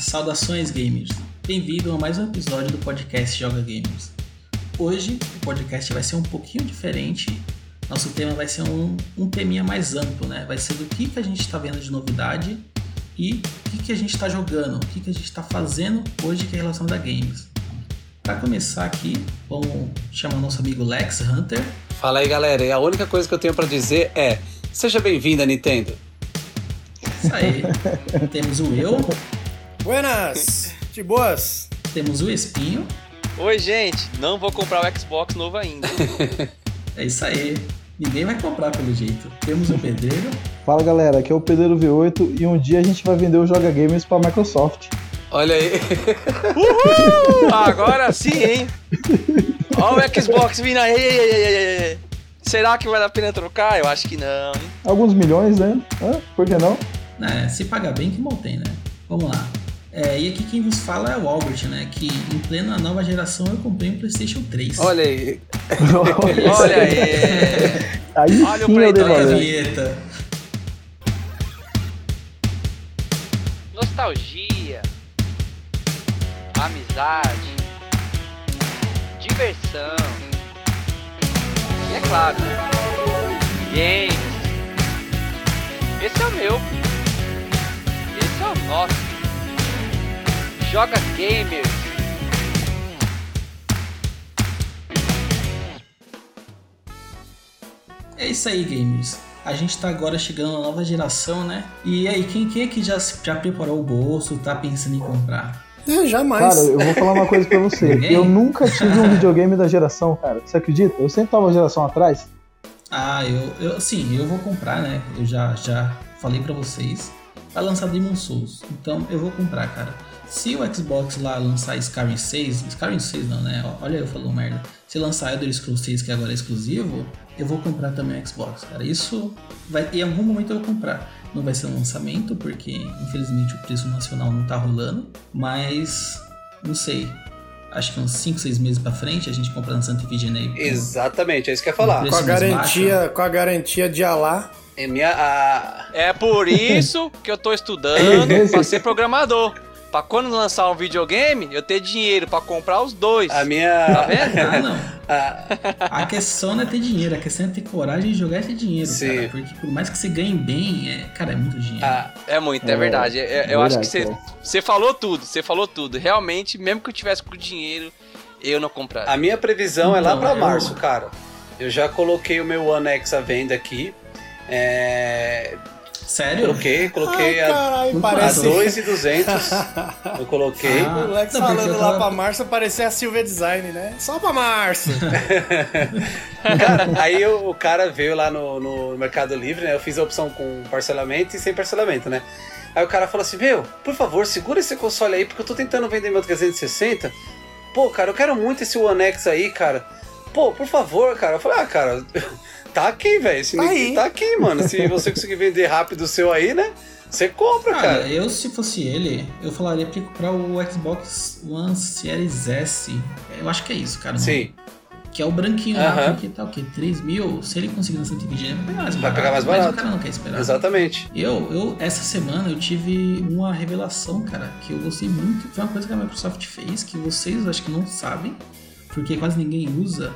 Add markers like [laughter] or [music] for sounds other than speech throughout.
Saudações gamers! Bem-vindo a mais um episódio do podcast Joga Gamers. Hoje o podcast vai ser um pouquinho diferente. Nosso tema vai ser um, um teminha mais amplo, né? Vai ser do que, que a gente está vendo de novidade e o que, que a gente está jogando, o que, que a gente está fazendo hoje que é relacionado a games. Para começar aqui, vamos chamar nosso amigo Lex Hunter. Fala aí, galera. E a única coisa que eu tenho para dizer é: seja bem-vinda, Nintendo. Isso aí. [laughs] Temos o eu. Buenas! De boas! Temos o Espinho. Oi, gente. Não vou comprar o Xbox novo ainda. [laughs] é isso aí. Ninguém vai comprar pelo jeito. Temos o Pedreiro. Fala galera, aqui é o Pedreiro V8 e um dia a gente vai vender o Joga Games para Microsoft. Olha aí. Uhul! Agora sim, hein? Olha o Xbox vindo aí. Será que vale a pena trocar? Eu acho que não. Hein? Alguns milhões, né? Hã? Por que não? É, se pagar bem, que mal tem, né? Vamos lá. É, e aqui quem vos fala é o Albert, né? Que em plena nova geração eu comprei um PlayStation 3. Olha aí. Olha aí. Aí Olha sim o eu dei Play valor. vinheta. Nostalgia. Amizade. Diversão. E é claro, games. Esse é o meu. Esse é o nosso. Joga Gamers. É isso aí, gamers. A gente tá agora chegando na nova geração, né? E aí, quem, quem é que já, já preparou o bolso, tá pensando em comprar? É, jamais. Cara, eu vou falar uma coisa pra você. [laughs] Eu nunca tive um videogame da geração, cara. Você acredita? Eu sempre tava uma geração atrás. Ah, eu, eu sim, eu vou comprar, né? Eu já, já falei pra vocês. Vai lançar Demon Souls. Então eu vou comprar, cara. Se o Xbox lá lançar Skyrim 6, Skyrim 6 não, né? Olha eu falando merda. Se lançar Elder Scrolls 6, que agora é exclusivo, eu vou comprar também o Xbox, cara. Isso vai em algum momento eu vou comprar. Não vai ser um lançamento, porque infelizmente o preço nacional não tá rolando, mas não sei. Acho que uns 5, 6 meses pra frente a gente compra na Santa Efigênia aí. Exatamente, é isso que eu ia falar. Com a garantia, com a garantia de Alá. É minha. A... É por isso que eu tô estudando [laughs] pra ser programador. Pra quando lançar um videogame, eu ter dinheiro pra comprar os dois. A Tá minha. vendo? Ah, não. a- A questão não é ter dinheiro, a questão é ter coragem de jogar esse dinheiro, Sim. cara. Porque por mais que você ganhe bem, é, cara, é muito dinheiro. a- É muito, é, É, verdade. É- é- é eu acho que verdade, você, cara. você falou tudo, você falou tudo. Realmente, mesmo que eu tivesse com dinheiro, eu não compraria. a minha previsão é lá Então, pra eu- março, cara. Eu já coloquei o meu One X à venda aqui. É... Sério? Coloquei, coloquei Ai, a, caralho, a parece. 2,200. Eu coloquei. Ah, O Lex não, falando eu lá tava- pra março parecia a Silvia Design, né? Só pra março. [laughs] Cara, aí eu- o cara veio lá no, no Mercado Livre, né? Eu fiz a opção com parcelamento e sem parcelamento, né? Aí o cara falou assim: Meu, por favor, segura esse console aí, porque eu tô tentando vender meu 360. Pô, cara, eu quero muito esse One X aí, cara. Pô, por favor, cara. Eu falei: Ah, cara, tá aqui, velho. Esse Tá Nick aí. tá aqui, mano. Se você [laughs] conseguir vender rápido o seu aí, né? Você compra, Cara, cara. eu se fosse ele, eu falaria pra ele comprar o Xbox One Series S. Eu acho que é isso, cara. Sim, Que é o branquinho lá, Aham. porque tá o quê? 3 mil? Se ele conseguir na Santa Efigênia, vai pegar mais Vai barato. pegar mais Mas barato. o cara não quer esperar. exatamente. Eu, eu, essa semana eu tive uma revelação, cara, que eu gostei muito. Foi uma coisa que a Microsoft fez, que vocês acho que não sabem, porque quase ninguém usa.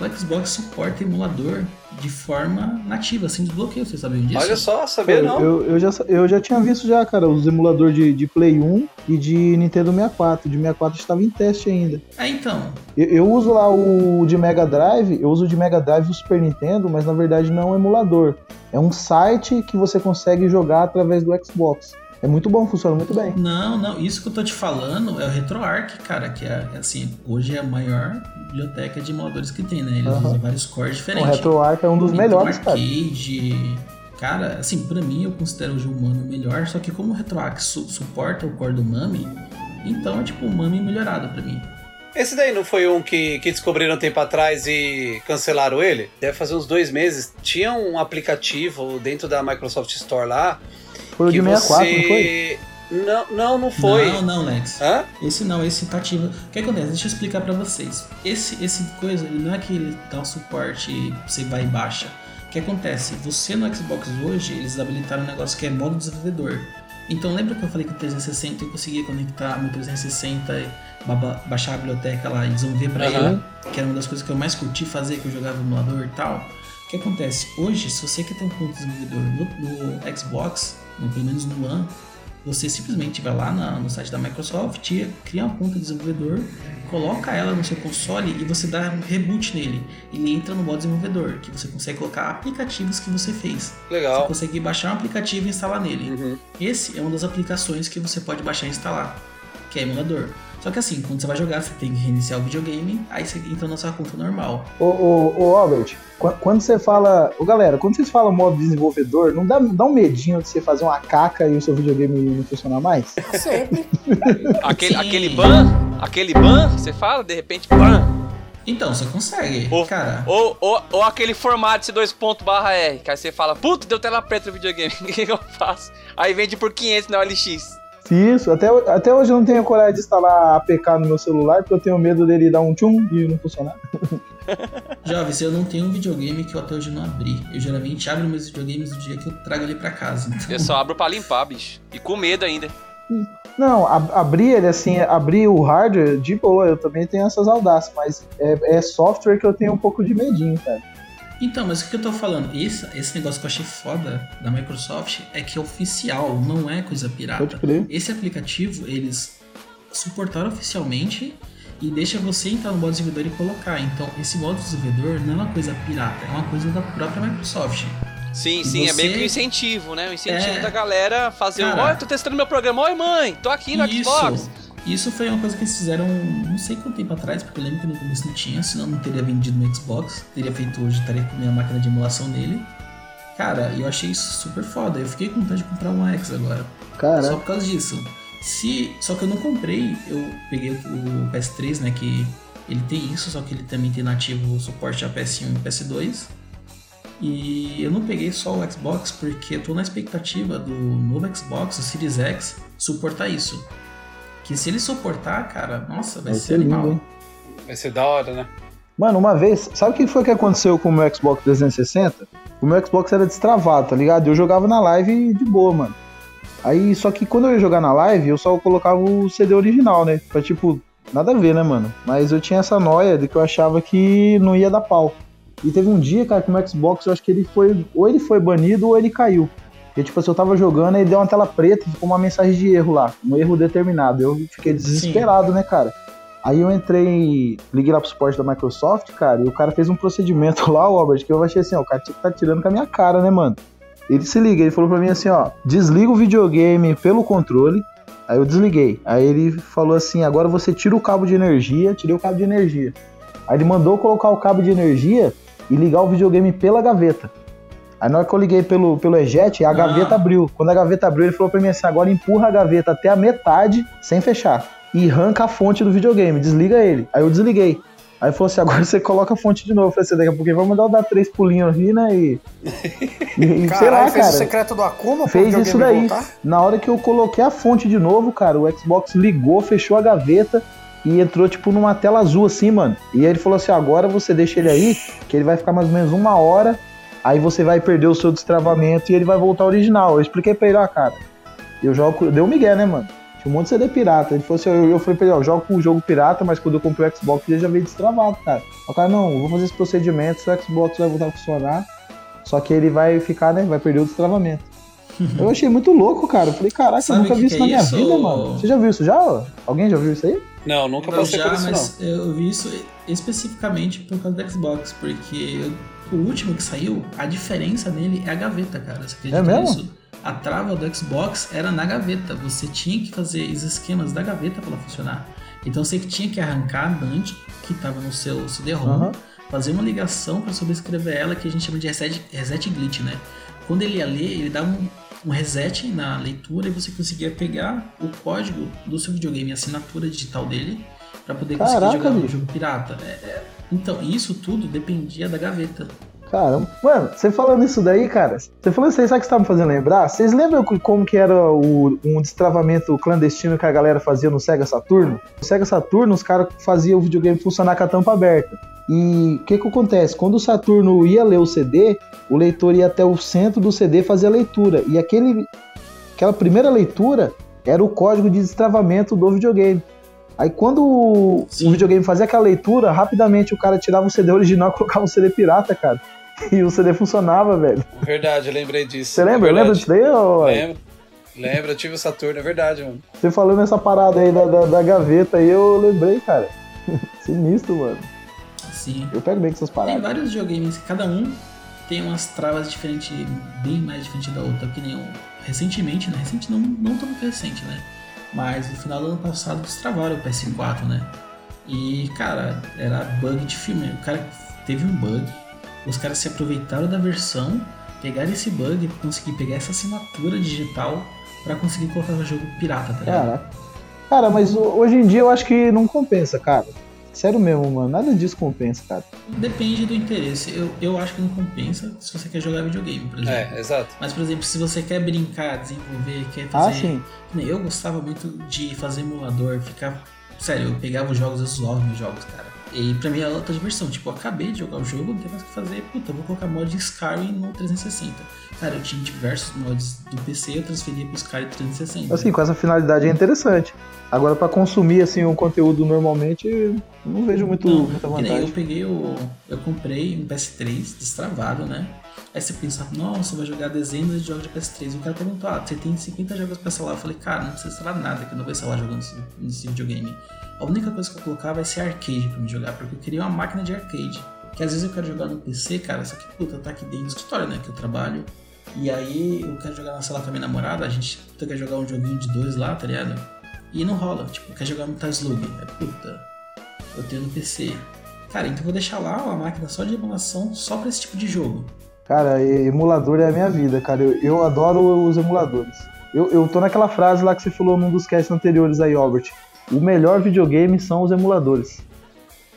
O Xbox suporta emulador de forma nativa, sem desbloqueio, vocês sabiam disso? Olha só, sabia não? Eu, eu, já, eu já tinha visto já, cara, os emuladores de, de Play 1 e de Nintendo 64. De 64 estava em teste ainda. É, então. Eu, eu uso lá o de Mega Drive, eu uso o de Mega Drive e o Super Nintendo, mas na verdade não é um emulador. É um site que você consegue jogar através do Xbox. É muito bom, funciona muito bem. Não, não, isso que eu tô te falando é o RetroArch, cara, que é, assim, hoje é a maior biblioteca de emuladores que tem, né? Eles Aham. usam vários cores O diferentes. RetroArch é um dos Então, melhores, cara. arcade, cara, assim, pra mim eu considero o jogo Mami o melhor, só que como o RetroArch su- suporta o core do Mami, então é tipo o Mami melhorado pra mim. Esse daí não foi um que, que descobriram um tempo atrás e cancelaram ele? Deve fazer uns dois meses. Tinha um aplicativo dentro da Microsoft Store lá. Foi o que de 64, você... não foi? Não, não, não foi. Não, não, Lex. Hã? Esse não, esse tá ativo. O que acontece? Deixa eu explicar pra vocês. Esse, esse coisa, ele não é que ele dá o suporte, você vai e baixa. O que acontece? Você no Xbox hoje, eles habilitaram um negócio que é modo desenvolvedor. Então lembra que eu falei que o 360 eu conseguia conectar meu 360 e baixar a biblioteca lá e desenvolver pra Aham. ele, que era uma das coisas que eu mais curti fazer, que eu jogava no emulador e tal. O que acontece? Hoje, se você quer ter um ponto de desenvolvedor no, no Xbox, pelo menos no One, você simplesmente vai lá na- no site da Microsoft, cria uma conta de desenvolvedor, coloca ela no seu console e você dá um reboot nele. Ele entra no modo desenvolvedor, que você consegue colocar aplicativos que você fez. Você Legal. consegue baixar um aplicativo e instalar nele. Uhum. Esse é uma das aplicações que você pode baixar e instalar, que é emulador. Só que assim, quando você vai jogar, você tem que reiniciar o videogame, aí você entra na sua conta normal. Ô, ô, ô Albert, qu- quando você fala. Ô, galera, quando vocês falam modo desenvolvedor, não dá, dá um medinho de você fazer uma caca e o seu videogame não funcionar mais? [laughs] Sempre. Aquele, Sim. aquele ban, aquele ban, você fala, de repente, ban. Então, você consegue. Ou, Cara, ou, ou, ou aquele formato C2 ponto barra R, que aí você fala, puta, deu tela preta no videogame, [laughs] o que, que eu faço? Aí vende por 500 na OLX. Isso, até, até hoje eu não tenho coragem de instalar a APK no meu celular, porque eu tenho medo dele dar um tchum e não funcionar. [laughs] jovens, eu não tenho um videogame que eu até hoje não abri. Eu geralmente abro meus videogames no dia que eu trago ele pra casa. Então, Eu só abro pra limpar, bicho. E com medo ainda. Não, ab- abrir ele assim, abrir o hardware, de boa, eu também tenho essas audácias, mas é, é software que eu tenho um pouco de medinho, cara. Então, mas o que eu tô falando? Esse, esse negócio que eu achei foda da Microsoft é que é oficial, não é coisa pirata. Pode crer. Esse aplicativo, eles suportaram oficialmente e deixa você entrar no modo desenvolvedor e colocar. Então, esse modo desenvolvedor não é uma coisa pirata, é uma coisa da própria Microsoft. Sim, sim, é Você- meio que um incentivo, né? Um incentivo É. da galera fazer um. Cara. Ó, eu tô testando meu programa. Oi, mãe, tô aqui no Xbox. Isso, foi uma coisa que eles fizeram não sei quanto tempo atrás, porque eu lembro que no começo não tinha, senão não teria vendido no Xbox. Teria feito hoje, estaria com a minha máquina de emulação dele. Cara, eu achei isso super foda. Eu fiquei com vontade de comprar um X agora. Só Caraca. por causa disso. Se, só que eu não comprei, eu peguei o PS3, né, que ele tem isso, só que ele também tem nativo suporte a PS1 e PS2. E eu não peguei só o Xbox porque eu tô na expectativa do novo Xbox, o Series X, suportar isso. Que se ele suportar, cara, nossa, vai, Vai ser ser lindo, animal. hein? Vai ser da hora, né? Mano, uma vez, sabe o que foi que aconteceu com o meu Xbox 360? O meu Xbox era destravado, tá ligado? Eu jogava na live de boa, mano. Aí, só que quando eu ia jogar na live, eu só colocava o CD original, né? Pra tipo, nada a ver, né, mano? Mas eu tinha essa noia de que eu achava que não ia dar pau. E teve um dia, cara, que o meu Xbox, eu acho que ele foi. Ou ele foi banido ou ele caiu. E tipo, assim, eu tava jogando e deu uma tela preta e ficou uma mensagem de erro lá. Um erro determinado. Eu fiquei desesperado, né, cara? Aí eu entrei, liguei lá pro suporte da Microsoft, cara, e o cara fez um procedimento lá, o Albert, que eu achei assim, ó, o cara que tá tirando com a minha cara, né, mano? Ele se liga, ele falou pra mim assim, ó, desliga o videogame pelo controle. Aí eu desliguei. Aí ele falou assim, agora você tira o cabo de energia, tirei o cabo de energia. Aí ele mandou colocar o cabo de energia e ligar o videogame pela gaveta. Aí na hora que eu liguei pelo, pelo eject, a Ah. gaveta abriu. Quando a gaveta abriu, ele falou pra mim assim, agora empurra a gaveta até a metade sem fechar. E arranca a fonte do videogame, desliga ele. Aí eu desliguei. Aí falou assim, agora você coloca a fonte de novo. Eu falei assim, daqui a pouco vai mandar eu dar três pulinhos ali, né? E, e, sei Caralho, lá, fez cara. o secreto do Akuma Fez isso daí. voltar? Na hora que eu coloquei a fonte de novo, cara, o Xbox ligou, fechou a gaveta e entrou, tipo, numa tela azul assim, mano. E aí ele falou assim: agora você deixa ele aí, que ele vai ficar mais ou menos uma hora, aí você vai perder o seu destravamento e ele vai voltar ao original. Eu expliquei pra ele, ó, cara, eu jogo. Deu um migué, né, mano? Tinha um monte de CD pirata. Ele falou assim: eu, eu falei pra ele, ó, eu jogo com o jogo pirata, mas quando eu comprei o Xbox ele já veio destravado, cara. O cara, não, vou fazer esse procedimento, seu Xbox vai voltar a funcionar. Só que ele vai ficar, né? Vai perder o destravamento. [laughs] Eu achei muito louco, cara. Eu falei, caraca, Sabe eu nunca que vi isso que na é minha isso, vida, mano. Você já viu isso já? Alguém já viu isso aí? Não, nunca Eu passei já, por isso, mas eu vi isso especificamente por causa do Xbox, porque eu- o último que saiu, a diferença nele é a gaveta, cara. Você acredita É mesmo? nisso? A trava do Xbox era na gaveta. Você tinha que fazer os esquemas da gaveta para ela funcionar. Então você tinha que arrancar a Dante, que estava no seu CD-ROM, Aham. fazer uma ligação para sobrescrever ela, que a gente chama de reset, reset glitch, né? Quando ele ia ler, ele dá um, um reset na leitura e você conseguia pegar o código do seu videogame, a assinatura digital dele, para poder conseguir Caraca, jogar o bicho. jogo pirata. É, é. Então, isso tudo dependia da gaveta. Caramba. Mano, você falando isso daí, cara, você falando isso aí, sabe o que você tá me fazendo lembrar? Vocês lembram co- como que era o, um destravamento clandestino que a galera fazia no Sega Saturno? No Sega Saturno, os caras faziam o videogame funcionar com a tampa aberta. E o que que acontece? Quando o Saturno ia ler o CD, o leitor ia até o centro do CD fazer a leitura. E aquele, aquela primeira leitura era o código de destravamento do videogame. Aí quando o, Sim. o videogame fazia aquela leitura, rapidamente o cara tirava o CD original e [laughs] colocava um CD pirata, cara. E o CD funcionava, velho. Verdade, eu lembrei disso. Você lembra? É lembra disso daí? Lembro. Lembro, eu tive o Saturno, é verdade, mano. Você falando essa parada aí da, da, da gaveta aí, eu lembrei, cara. [laughs] Sinistro, mano. Sim. Eu pego bem com essas Tem paradas. vários videogames, cada um tem umas travas diferentes, bem mais diferentes da outra, que nem o, recentemente, né? Recente não, não tão muito recente, né? Mas no final do ano passado eles travaram o PS4, né? E, cara, era bug de filme. O cara teve um bug, os caras se aproveitaram da versão, pegaram esse bug, conseguir pegar essa assinatura digital pra conseguir colocar no jogo pirata, tá ligado? Caraca. Cara, mas ho- hoje em dia eu acho que não compensa, cara. Sério mesmo, mano. Nada disso compensa, cara. Depende do interesse. Eu, eu acho que não compensa se você quer jogar videogame, por exemplo. É, exato. Mas, por exemplo, se você quer brincar, desenvolver, quer Ah, fazer. sim. Que nem Eu gostava muito de fazer emulador, ficar. Sério, eu pegava os jogos, eu zoava meus jogos, cara. E pra mim era outra diversão. Tipo, eu acabei de jogar o jogo, não tem mais o que fazer. Puta, eu vou colocar mod de Skyrim no 360. Cara, eu tinha diversos mods do PC, eu transferia pro Skyrim 360. Assim, com essa finalidade é interessante. Agora, pra consumir, assim, o conteúdo normalmente, não vejo muito, Não, muita que nem eu vantagem. peguei o. Eu comprei um PS3 destravado, né? Aí você pensa, nossa, vai jogar dezenas de jogos de PS3. E o cara perguntou, ah, você tem 50 jogos pra instalar? Eu falei, cara, não precisa instalar nada, que eu não vou instalar jogando nesse, videogame. A única coisa que eu colocava vai ser arcade pra me jogar, porque eu queria uma máquina de arcade. Que às vezes eu quero jogar no PC, cara, só que puta, tá aqui dentro do escritório, né? Que eu trabalho. E aí eu quero jogar na sala com a minha namorada, a gente puta, quer jogar um joguinho de dois lá, tá ligado? E não rola, tipo, quer jogar Metal Slug. É puta, eu tenho no PC. Cara, então eu vou deixar lá uma máquina só de emulação, só pra esse tipo de jogo. Cara, emulador é a minha vida, cara. Eu, eu adoro os emuladores. Eu, eu tô naquela frase lá que você falou num dos casts anteriores aí, Albert. O melhor videogame são os emuladores.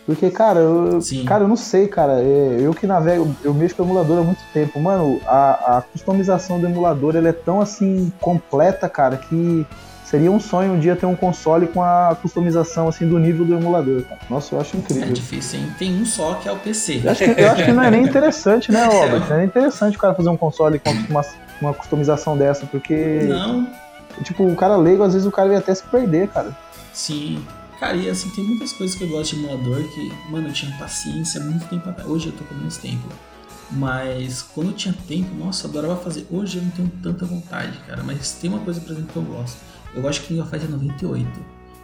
Porque, cara, eu, Sim. cara, eu não sei, cara. é, eu que navego, eu mexo com emulador há muito tempo. Mano, a, a customização do emulador ela é tão assim completa, cara, que seria um sonho um dia ter um console com a customização assim do nível do emulador, cara. Nossa, eu acho É incrível. difícil, hein? Tem um só que é o PC. Eu acho, que, eu acho que não é nem interessante, né, [laughs] Robert? Não é nem interessante o cara fazer um console com uma, uma customização dessa, porque, Não, tipo, o cara leigo, às vezes o cara ia até se perder, cara. sim. Cara, e assim, tem muitas coisas que eu gosto de emulador que, mano, eu tinha paciência muito tempo atrás. Hoje eu tô com menos tempo. Mas quando eu tinha tempo, nossa, eu adorava fazer. Hoje eu não tenho tanta vontade, cara. Mas tem uma coisa, por exemplo, que eu gosto. Eu gosto de King of Fighter 98.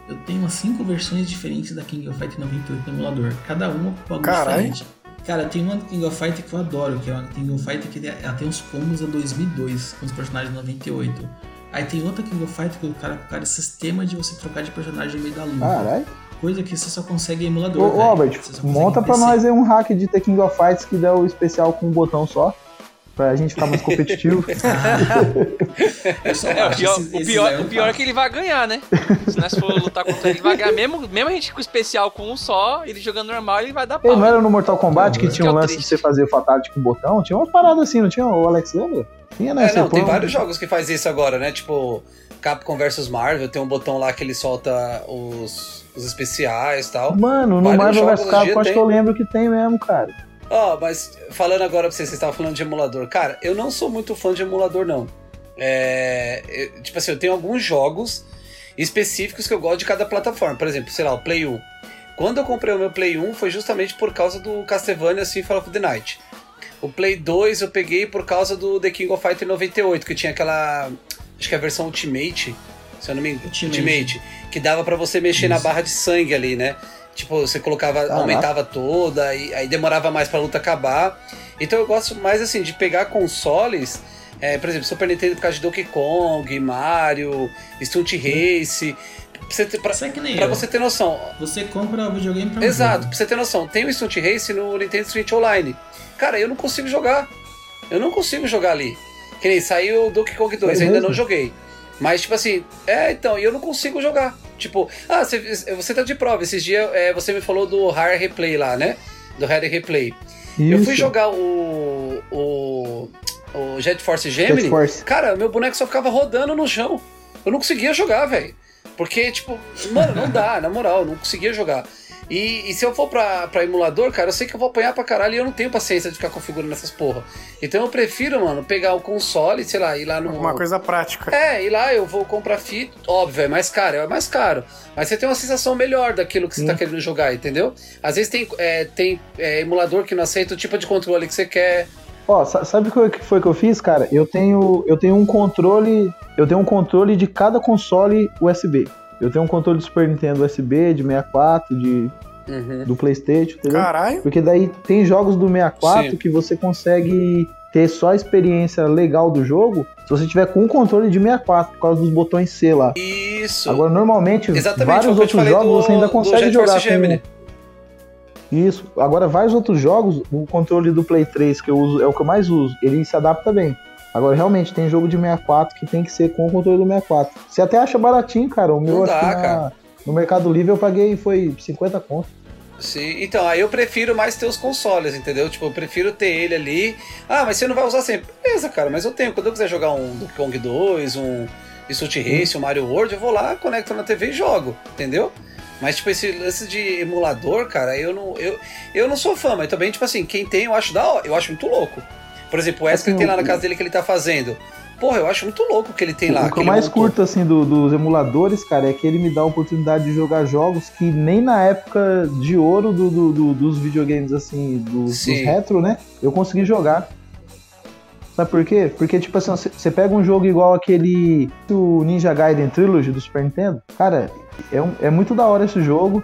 Eu tenho umas 5 versões diferentes da King of Fighter 98 no emulador. Cada uma com algo Caralho. diferente. Cara, tem uma King of Fighter que eu adoro, que é uma King of Fighter que ela tem uns combos a 2002, com os personagens de 98. Aí tem outra King of Fighter que o cara coloca sistema de você trocar de personagem no meio da luta. Caralho. Coisa que você só consegue em emulador. Ô, consegue monta pra nós aí um hack de The King of Fights que dá o especial com um botão só. Pra gente ficar mais competitivo. É, o pior, o pior, o pior é que ele vai ganhar, né? Se nós for lutar contra ele, ele vai ganhar. Mesmo, mesmo a gente com o especial com um só, ele jogando normal, ele vai dar pau. não era no Mortal Kombat que Isso tinha que um é o lance de você fazer o Fatality com botão? Tinha umas paradas assim, não tinha? O Alex lembra? Tinha, né? É, não, tem vários jogos que faz isso agora, né? Tipo, Capcom vs Marvel, tem um botão lá que ele solta os, os especiais e tal. Mano, no Vários Marvel vs Capcom acho que tem. eu lembro que tem mesmo, cara. Ó, mas falando agora pra vocês, vocês estavam falando de emulador. Cara, eu não sou muito fã de emulador, não. É, eu- tipo assim, eu tenho alguns jogos específicos que eu gosto de cada plataforma. Por exemplo, sei lá, o Play 1. Quando eu comprei o meu Play 1 foi justamente por causa do Castlevania Symphony of the Night. O Play 2 eu peguei por causa do The King of Fighter 98, que tinha aquela. Acho que é a versão Ultimate, se eu não me engano. Ultimate. Ultimate. que dava pra você mexer na Isso. barra de sangue ali, né? Tipo, você colocava, Caraca. aumentava toda, e aí demorava mais pra luta acabar. Então eu gosto mais assim de pegar consoles, é, por exemplo, Super Nintendo por causa de Donkey Kong, Mario, Stunt Race. Pra você ter, pra, é que nem pra eu. você ter noção, Você compra o videogame pra Exato, pra você ter noção, tem o Stunt Race no Nintendo Switch Online. Cara, eu não consigo jogar. Eu não consigo jogar ali. Que nem saiu o Donkey Kong 2, É ainda mesmo? não joguei. Mas, tipo assim, é, então, e eu não consigo jogar. Tipo, ah, você, você tá de prova. Esses dias é, você me falou do Rare Replay lá, né? Do Rare Replay. Eu fui Isso. jogar o. o. o Jet Force Gemini. Jet Force. Cara, meu boneco só ficava rodando no chão. Eu não conseguia jogar, velho. Porque, tipo, mano, não dá, na moral, não conseguia jogar. E, e se eu for pra, pra emulador, cara, eu sei que eu vou apanhar pra caralho e eu não tenho paciência de ficar configurando essas porra. Então eu prefiro, mano, pegar o console, sei lá, ir lá no. Uma coisa prática. É, e lá eu vou comprar fita. Óbvio, é mais caro, é mais caro. Mas você tem uma sensação melhor daquilo que você tá querendo jogar, entendeu? Às vezes tem, é, tem é, emulador que não aceita o tipo de controle que você quer. Ó, sa- sabe o que foi que eu fiz, cara? Eu tenho, eu tenho um controle, eu tenho um controle de cada console USB. Eu tenho um controle do Super Nintendo USB, de 64, de, Uhum. do PlayStation, entendeu? Caralho. Porque daí tem jogos do 64 Sim. que você consegue ter só a experiência legal do jogo se você tiver com um controle de 64, por causa dos botões C lá. Isso. Agora, normalmente, Exatamente, vários eu te outros jogos do- você ainda consegue jogar Gemini. com... Isso. Agora, vários outros jogos, o controle do Play 3 que eu uso, é o que eu mais uso, ele se adapta bem. Agora, realmente, tem jogo de 64 que tem que ser com o controle do 64. Você até acha baratinho, cara. O meu, Não acho dá, que na- cara. no Mercado Livre eu paguei, foi 50 conto. Sim, então, aí eu prefiro mais ter os consoles, entendeu? Tipo, eu prefiro ter ele ali. Ah, mas você não vai usar sempre. Beleza, cara, mas eu tenho. Quando eu quiser jogar um Donkey Kong 2, um Street Race, um Mario World, eu vou lá, conecto na TV e jogo, entendeu? Mas, tipo, esse lance de emulador, cara, eu não, eu, eu não sou fã, mas também, tipo assim, quem tem eu acho da hora, eu acho muito louco. Por exemplo, o Wesley Assim, tem lá na casa dele que ele tá fazendo. Porra, eu acho muito louco o que ele tem lá. o que eu mais montou. curto, assim, do- dos emuladores, cara, é que ele me dá a oportunidade de jogar jogos que nem na época de ouro do- do- do- dos videogames, assim, dos, dos retro, né? Eu consegui jogar. Sabe por quê? Porque, tipo assim, você pega um jogo igual aquele o Ninja Gaiden Trilogy do Super Nintendo, cara, é, um- é muito da hora esse jogo.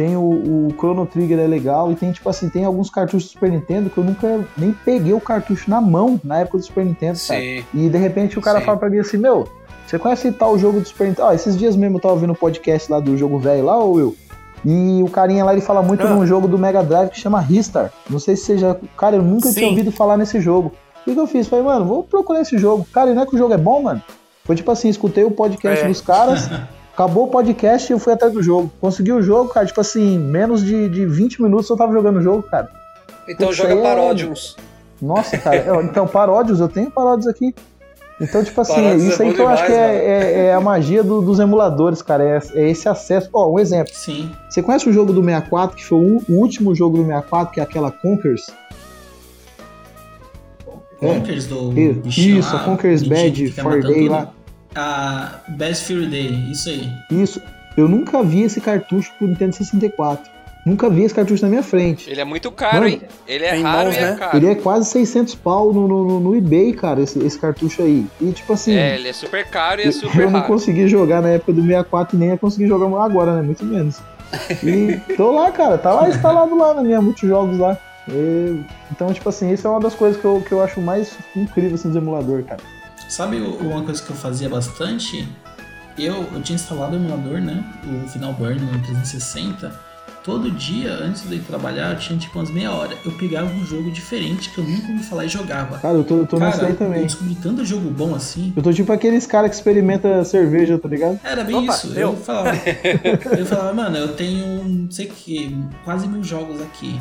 Tem o, o Chrono Trigger é legal e tem tipo assim, tem alguns cartuchos do Super Nintendo que eu nunca nem peguei o cartucho na mão na época do Super Nintendo, cara. Sim. E de repente o cara Sim. fala pra mim assim, meu, você conhece tal jogo do Super Nintendo? Ó, esses dias mesmo eu tava ouvindo o podcast lá do jogo velho lá, ou eu? E o carinha lá ele fala muito Ah. de um jogo do Mega Drive que chama Ristar. Não sei se você já. Cara, eu nunca Sim. tinha ouvido falar nesse jogo. O que, que eu fiz? Falei, mano, vou procurar esse jogo. Cara, e não é que o jogo é bom, mano? Foi tipo assim, escutei o podcast É. dos caras, [laughs] acabou o podcast e eu fui atrás do jogo. Consegui o jogo, cara, tipo assim, menos de, de 20 minutos eu tava jogando o jogo, cara. Então Putz, joga aí é-. Nossa, cara. eu- então, paródios, eu tenho paródios aqui. Então, tipo assim, Paródios isso é aí que eu acho que é, é- é a magia do- dos emuladores, cara. É, é esse acesso. Ó, um exemplo. Sim. Você conhece o jogo do 64, que foi o, o último jogo do 64, que é aquela Conkers? Conkers do Isso, Conker's Bad Day tudo. lá. A Best Fury Day, isso aí. Isso. Eu nunca vi esse cartucho pro Nintendo 64. Nunca vi esse cartucho na minha frente. Ele é muito caro, Mano, hein? Ele é raro mãos, e é né? caro. Ele é quase 600 pau no, no, no- no eBay, cara, esse, esse cartucho aí. E tipo assim, É, ele é super caro e é super eu não raro. consegui jogar na época do 64 e nem ia conseguir jogar agora, né? Muito menos. E [laughs] tô lá, cara, tá lá instalado lá na minha multijogos lá. E- então, tipo assim, isso é uma das coisas que eu, que eu acho mais incrível assim, dos emuladores, cara. Sabe uma coisa que eu fazia bastante? Eu, eu tinha instalado o emulador, né? O Final Burn no 360. Todo dia, antes de ir trabalhar, eu tinha tipo umas meia hora. Eu pegava um jogo diferente que eu nunca ouvi falar e jogava. Cara, eu tô, eu tô nessa Cara, aí também. eu descobri tanto jogo bom assim. Eu tô tipo aqueles caras que experimenta cerveja, tá ligado? Era bem Opa, isso. deu. Eu falava, [laughs] eu falava, mano, eu tenho não sei o que, quase mil jogos aqui.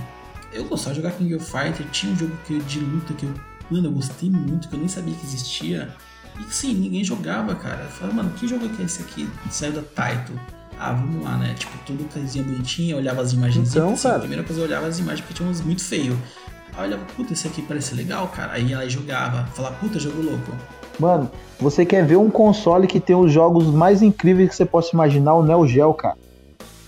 Eu gostava de jogar King of Fighter, tinha um jogo que, de luta que eu, mano, eu gostei muito, que eu nem sabia que existia. E sim, ninguém jogava, cara. Eu falava, mano, que jogo que é esse aqui? Saiu da Taito. Ah, vamos lá, né? Tipo, tudo casinha bonitinha, eu olhava as imagens. Então, assim, cara. A primeira coisa eu olhava as imagens porque tinha uns muito feio. Aí eu olhava, puta, esse aqui parece legal, cara. Aí ela jogava. Falava, puta, jogo louco. Mano, você quer ver um console que tem os jogos mais incríveis que você possa imaginar, o Neo Geo, cara.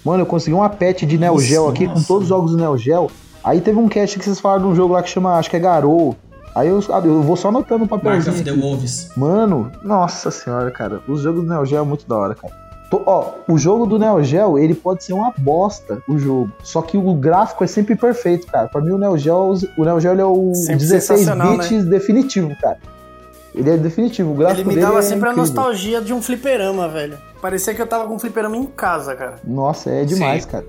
Mano, eu consegui uma patch de Neo Nossa, Geo aqui com nossa. todos os jogos do Neo Geo. Aí teve um cast que vocês falaram de um jogo lá que chama, acho que é Garou. Aí eu, eu vou só anotando Mark papelzinho. of the. Wolves. Mano, nossa senhora, cara. Os jogos do Neo Geo é muito da hora, cara. Tô- ó, o jogo do Neo Geo, ele pode ser uma bosta, o jogo. Só que o gráfico é sempre perfeito, cara. Pra mim, o Neo Geo, o Neo Geo ele é o Sempre 16 sensacional, bits definitivo, cara. Ele é definitivo. O gráfico Ele me dele dava é sempre a incrível. nostalgia de um fliperama, velho. Parecia que eu tava com um fliperama em casa, cara. Nossa, é demais, Sim. cara.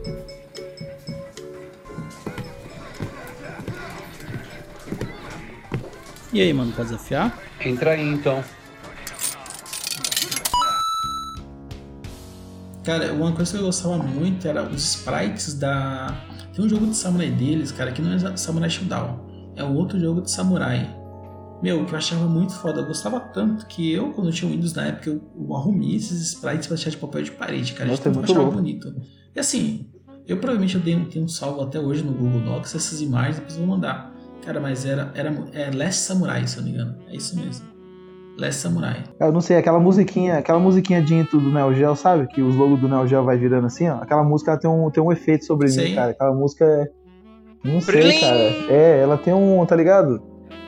E aí, mano, pode desafiar? Entra aí então. Cara, uma coisa que eu gostava muito era os sprites da. Tem um jogo de samurai deles, cara, que não é Samurai Shodown. É um outro jogo de samurai. Meu, que eu achava muito foda. Eu gostava tanto que eu, quando eu tinha o Windows na época, eu, eu arrumei esses sprites pra deixar de papel de parede, cara. Nossa, de tanto é que eu muito achava louco. bonito. E assim, Eu provavelmente eu dei, tenho um salvo até hoje no Google Docs, essas imagens, depois eu vou mandar. Cara, mas era, era é Last Samurai, se eu não me engano. É isso mesmo. Last Samurai. Eu não sei, aquela musiquinha, aquela musiquinha de intro do Neo Geo, sabe? Que os logos do Neo Geo vai virando assim, ó. Aquela música ela tem um, tem um efeito sobre Sei. mim, cara. Aquela música é. Não sei, Brilhinho. cara. É, ela tem um, tá ligado?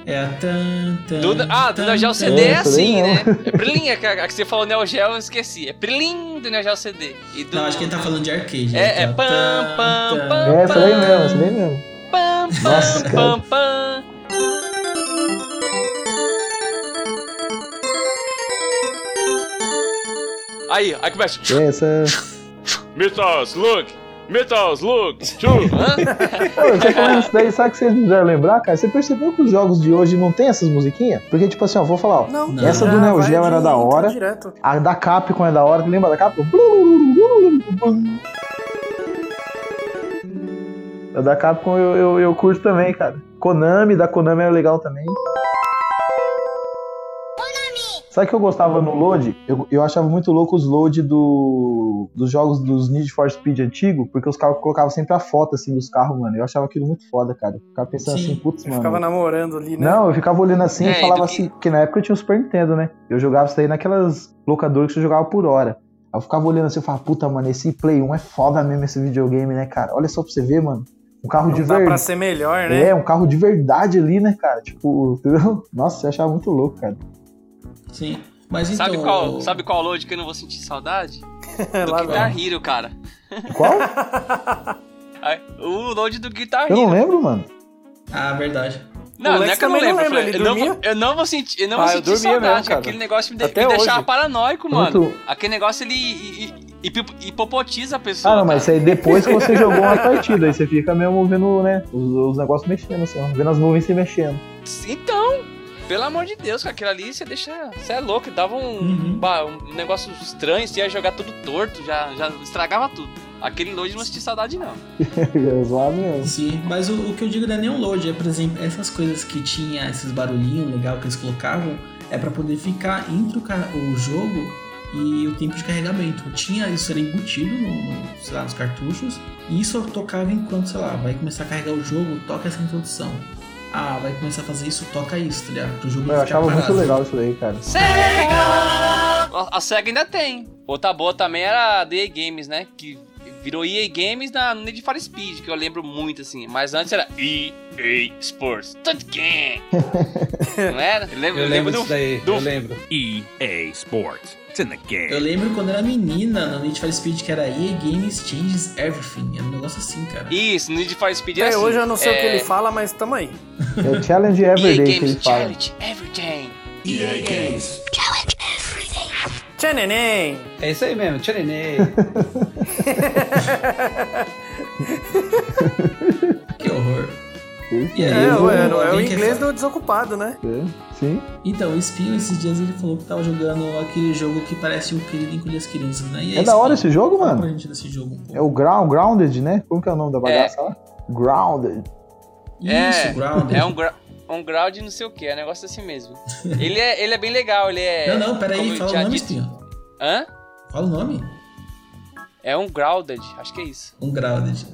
É a tan, tan, Do, ah, do tan, Neo Geo tan. CD é, É, assim, né? É Brilin, a, que- a que você falou Neo Geo, eu esqueci. É Brilin do Neo Geo CD. E do, Não, acho que ele tá falando de arcade. É, é Aquela pam, tan, pam, tan. pam. É, essa daí mesmo, essa daí mesmo. Pam, pam, Nossa, pam, pam. Aí, aí começa. É, essa. Metal Slug! Metal Slug! Two! Você falando isso daí, sabe o que vocês me fizeram lembrar, cara? Você percebeu que os jogos de hoje não tem essas musiquinhas? Porque, tipo assim, ó, vou falar, ó. Não, Não. Essa do Neo Geo era da hora. A da Capcom é da hora, lembra da Capcom? A da Capcom eu, eu, eu curto também, cara. Konami, da Konami era legal também. Sabe o que eu gostava no load? Eu, eu achava muito louco os load do, dos jogos dos Need for Speed antigo, porque os caras colocavam sempre a foto assim dos carros, mano. Eu achava aquilo muito foda, cara. Eu ficava pensando Sim. assim, putz, mano. Ficava namorando ali, né? Não, eu ficava olhando assim É, e falava que- assim, porque na época eu tinha o Super Nintendo, né? Eu jogava isso daí naquelas locadoras que você jogava por hora. Aí eu ficava olhando assim e falava, puta, mano, esse Play 1 é foda mesmo esse videogame, né, cara? Olha só pra você ver, mano. Um carro de Não dá pra verdade. ser melhor, né? É, um carro de verdade ali, né, cara? Tipo, entendeu? [laughs] Nossa, eu achava muito louco, cara. Sim. Mas então. Sabe qual, sabe qual load que eu não vou sentir saudade? [laughs] Do Lá Guitar vem. Hero, cara. Qual? [laughs] O load do Guitar Eu Hero. não lembro, mano. Ah, verdade. Não, não é que eu não não lembro. lembra, eu, não, eu não vou sentir, eu não Ah, vou eu sentir saudade. mesmo, cara. Aquele negócio me, de- me deixava paranoico, mano. Muito- Aquele negócio ele hi- hi- hipo- hipopotiza a pessoa. Ah, não, mas isso aí depois que você [laughs] jogou uma partida, aí você fica mesmo vendo, né, os, os negócios mexendo, assim, ó, vendo as nuvens se mexendo. Então, pelo amor de Deus, cara, aquilo ali você deixa. Você é louco, dava um, Uhum. ba- um negócio estranho, você ia jogar tudo torto, já, já estragava tudo. Aquele load não senti saudade, não. [laughs] É zoado mesmo. Sim, mas o, o que eu digo não é nem um load, é, por exemplo, essas coisas que tinha, esses barulhinhos legal que eles colocavam, é pra poder ficar entre o, o jogo e o tempo de carregamento. Tinha isso era embutido no, no, sei lá, nos cartuchos, e isso eu tocava enquanto, sei lá, vai começar a carregar o jogo, toca essa introdução. Ah, vai começar a fazer isso, toca isso, tá ligado? Pro jogo não Eu ficar achava muito parado. legal isso daí, cara. SEGA! A, a SEGA ainda tem. Outra boa também era a EA Games, né? Que virou EA Games na, no Need for Speed, que eu lembro muito, assim. Mas antes era EA Sports. Touch Game! [laughs] Não era? Eu lembro, Eu lembro disso do, daí, do- eu lembro. EA Sports. It's in the game. Eu lembro quando era menina no Need for Speed que era EA Games Changes Everything. Era um negócio assim, cara. Isso, no Need for Speed é Até assim. hoje eu não sei o que é, ele fala, mas tamo aí. É Challenge EA Everyday que Games ele fala. Challenge Everything. EA Games. Tchê, neném! É isso aí mesmo, tcharenê. [laughs] Que horror. E aí, É, eu vou- é, é o inglês do desocupado, né? É, Sim. Então, o Espinho, esses dias ele falou que tava jogando aquele jogo que parece o querido Encolher as Crianças, né? E É da hora esse jogo, mano. pra gente desse jogo um. É o Ground, Grounded, né? Como que é o nome da bagaça lá? Grounded. Isso, É, Grounded. É um, gra um ground não sei o que, é um negócio assim mesmo. ele, é, ele é bem legal, ele é... Não, não, peraí, fala o nome, dito- Espinho. Hã? Fala o nome. É um grounded, acho que é isso. Um Grounded.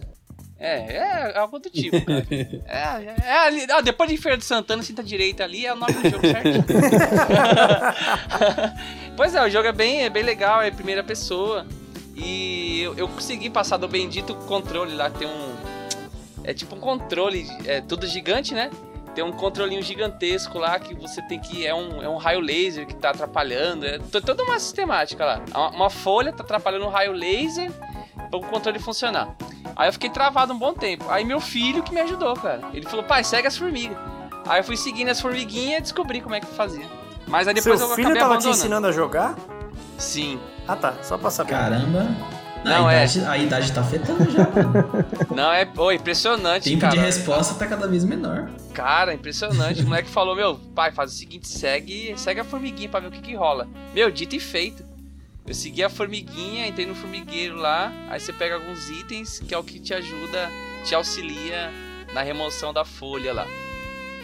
É, é algo do tipo, cara. [laughs] É, é ali, ah, depois de Feira de Santana, cinta direita ali, é o nome do jogo, certo? [laughs] pois é, o jogo é bem, é bem legal, é primeira pessoa. E eu, eu consegui passar do bendito controle lá, tem um. É tipo um controle, é tudo gigante, né? Tem um controlinho gigantesco lá que você tem que. É um, é um raio laser que tá atrapalhando. É to- toda uma sistemática lá. Uma, uma folha tá atrapalhando o raio laser para o controle funcionar. Aí eu fiquei travado um bom tempo. Aí meu filho que me ajudou, cara. Ele falou, pai, segue as formigas. Aí eu fui seguindo as formiguinhas e descobri como é que fazia. Mas aí depois Seu eu filho acabei tava te ensinando a jogar? Sim. Ah tá, só pra saber. Caramba. Não, a, é. idade, a idade tá afetando já. [laughs] Não, é oh, impressionante, Tempo cara. de resposta tá cada vez menor. Cara, impressionante. O [laughs] moleque falou, meu, pai, faz o seguinte, segue, segue a formiguinha pra ver o que que rola. Meu, dito e feito. Eu segui a formiguinha, entrei no formigueiro lá, aí você pega alguns itens, que é o que te ajuda, te auxilia na remoção da folha lá.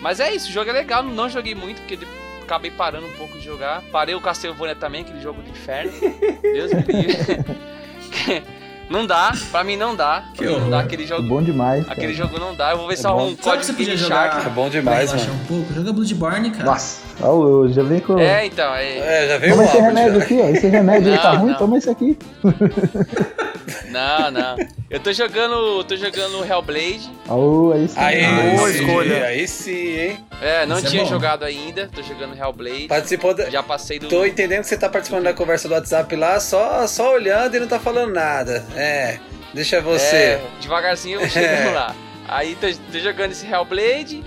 Mas é isso, o jogo é legal, não joguei muito, porque acabei parando um pouco de jogar. Parei o Castlevania também, aquele jogo do inferno. Deus me livre. [laughs] que [laughs] Não dá, pra mim não dá. Que não horror. dá aquele jogo. Bom demais. cara. Aquele jogo não dá. Eu vou ver se É eu bom. um código jogar? Shark. É bom demais, mano. um pouco? Joga Bloodborne, cara. Nossa, ó, eu já vem com. É, então, é. É, já veio Toma esse remédio já. aqui, ó. Esse remédio aí tá [laughs] Não, ruim, não. toma esse aqui. Não, não. Eu tô jogando. tô jogando Hellblade. Ó, aí sim. Aí, Ah, boa escolha. aí sim, hein? É, não Isso é tinha bom. jogado ainda. Tô jogando Hellblade. Participou da... Já passei do. Tô entendendo que você tá participando da conversa do WhatsApp lá, só, só olhando e não tá falando nada. É, deixa você. É, devagarzinho eu chegando É. lá. Aí tô, tô jogando esse Hellblade.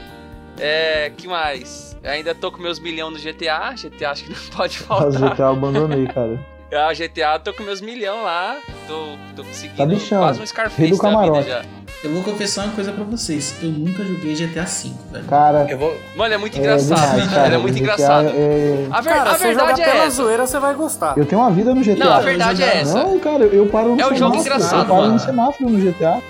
É, que mais? Ainda tô com meus milhão no GTA. GTA acho que não [laughs] pode O faltar. GTA eu abandonei, cara. Ah, GTA, tô com meus milhão lá. Tô, tô conseguindo Tá bichão. quase um Rei Scarface do camarote. já. Eu vou confessar uma coisa pra vocês. Eu nunca joguei GTA V, velho. Cara, Eu vou. Mano, é muito é engraçado, demais, bicho. [laughs] cara. Ele é muito GTA engraçado. é- A, ver- Cara, a verdade é essa. zoeira, você vai gostar. Eu tenho uma vida no GTA. Não, a eu verdade é essa. Não, cara, eu paro no É um semáforo. jogo engraçado, Eu paro mano. no semáforo no GTA.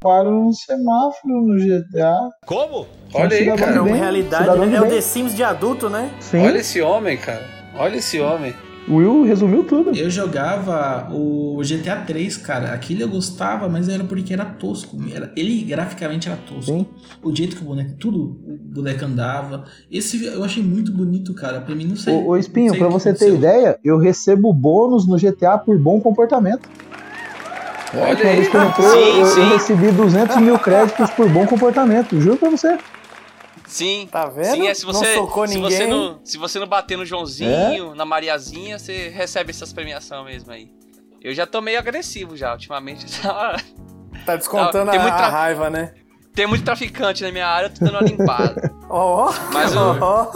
Paro no semáforo no GTA. Como? Olha aí, cara. Então, bem, realidade, cidadão né? de é o. The Sims de adulto, né? Sim, Olha esse homem, cara. Olha esse homem. O Will resumiu tudo. Eu jogava o GTA 3, cara. Aquilo eu gostava, mas era porque era tosco. Era, ele graficamente era tosco. Sim. O jeito que o boneco, tudo, o boneco andava. Esse eu achei muito bonito, cara. Pra mim, não sei. Ô, ô Espinho, sei pra você ter ideia, eu recebo bônus no GTA por bom comportamento. Olha Uma aí. que eu Sim, eu, eu sim. recebi 200 mil créditos por bom comportamento. Juro pra você. Sim. Tá vendo? Sim, é se você, não socou se ninguém. você não, se você não bater no É? Joãozinho, na Mariazinha, você recebe essas premiações mesmo aí. Eu já tô meio agressivo já, ultimamente. [laughs] Tá descontando Não, tem a, muita- a raiva, né? Tem muito traficante na minha área, eu tô dando uma limpada. [laughs] Ó, Mas [laughs] o- ó.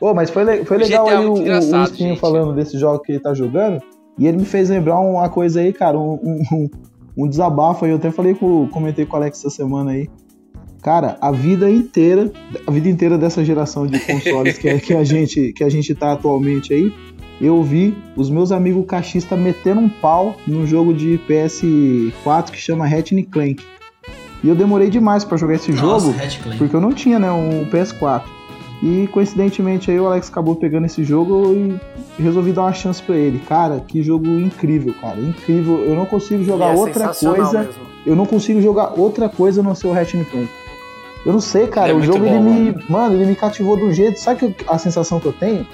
Ô, mas foi, le- foi legal é aí o, muito o, o Espinho gente. falando desse jogo que ele tá jogando. E ele me fez lembrar uma coisa aí, cara, um, um, um- um desabafo aí. Eu até falei com, comentei com o Alex essa semana aí. Cara, a vida inteira, a vida inteira dessa geração de consoles que, que, a gente, que a gente tá atualmente aí, eu vi os meus amigos cachistas metendo um pau num jogo de PS4 que chama Ratchet Clank. E eu demorei demais pra jogar esse Nossa, jogo. Porque eu não tinha, né, um PS4. E coincidentemente aí o Alex acabou pegando esse jogo e resolvi dar uma chance pra ele. Cara, que jogo incrível, cara. Incrível. Eu não consigo jogar é outra coisa. mesmo. Eu não consigo jogar outra coisa no seu Ratchet Clank. Eu não sei, cara. É o jogo bom, ele me, mano, ele me cativou um jeito. Sabe que a sensação que eu tenho?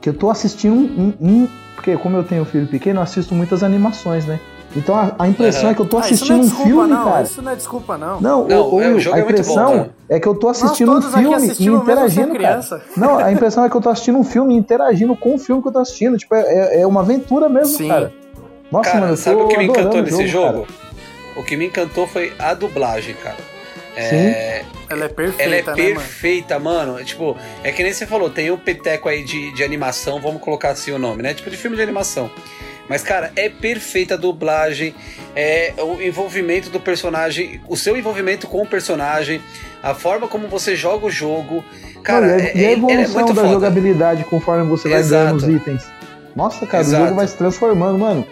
Que eu tô assistindo um, um- um- porque como eu tenho um filho pequeno, eu assisto muitas animações, né? Então a, a impressão Aham. é que eu tô Ah, isso não assistindo é um desculpa, filme, não. cara. Isso não é desculpa, não. Não, Não, o, o, é, o jogo a é muito impressão bom, é que eu tô assistindo um filme e interagindo, cara. criança. Não, a impressão é que eu tô assistindo um filme e interagindo com o filme que eu tô assistindo. Tipo, é, é- é uma aventura mesmo, Sim. cara. Nossa, Cara, mano, eu sabe o que me encantou o nesse jogo? cara. O que me encantou foi a dublagem, cara. É, Ela é perfeita, ela é né, mano? perfeita, mano. Tipo, é que nem você falou, tem um peteco aí de, de animação, vamos colocar assim o nome, né? Tipo de filme de animação. Mas, cara, é perfeita a dublagem, é o envolvimento do personagem, o seu envolvimento com o personagem, a forma como você joga o jogo. Cara, Não, e a, é, e a é- é evolução muito da foda. jogabilidade conforme você vai Exato. ganhando os itens. Nossa, cara, o Exato. jogo vai se transformando, mano.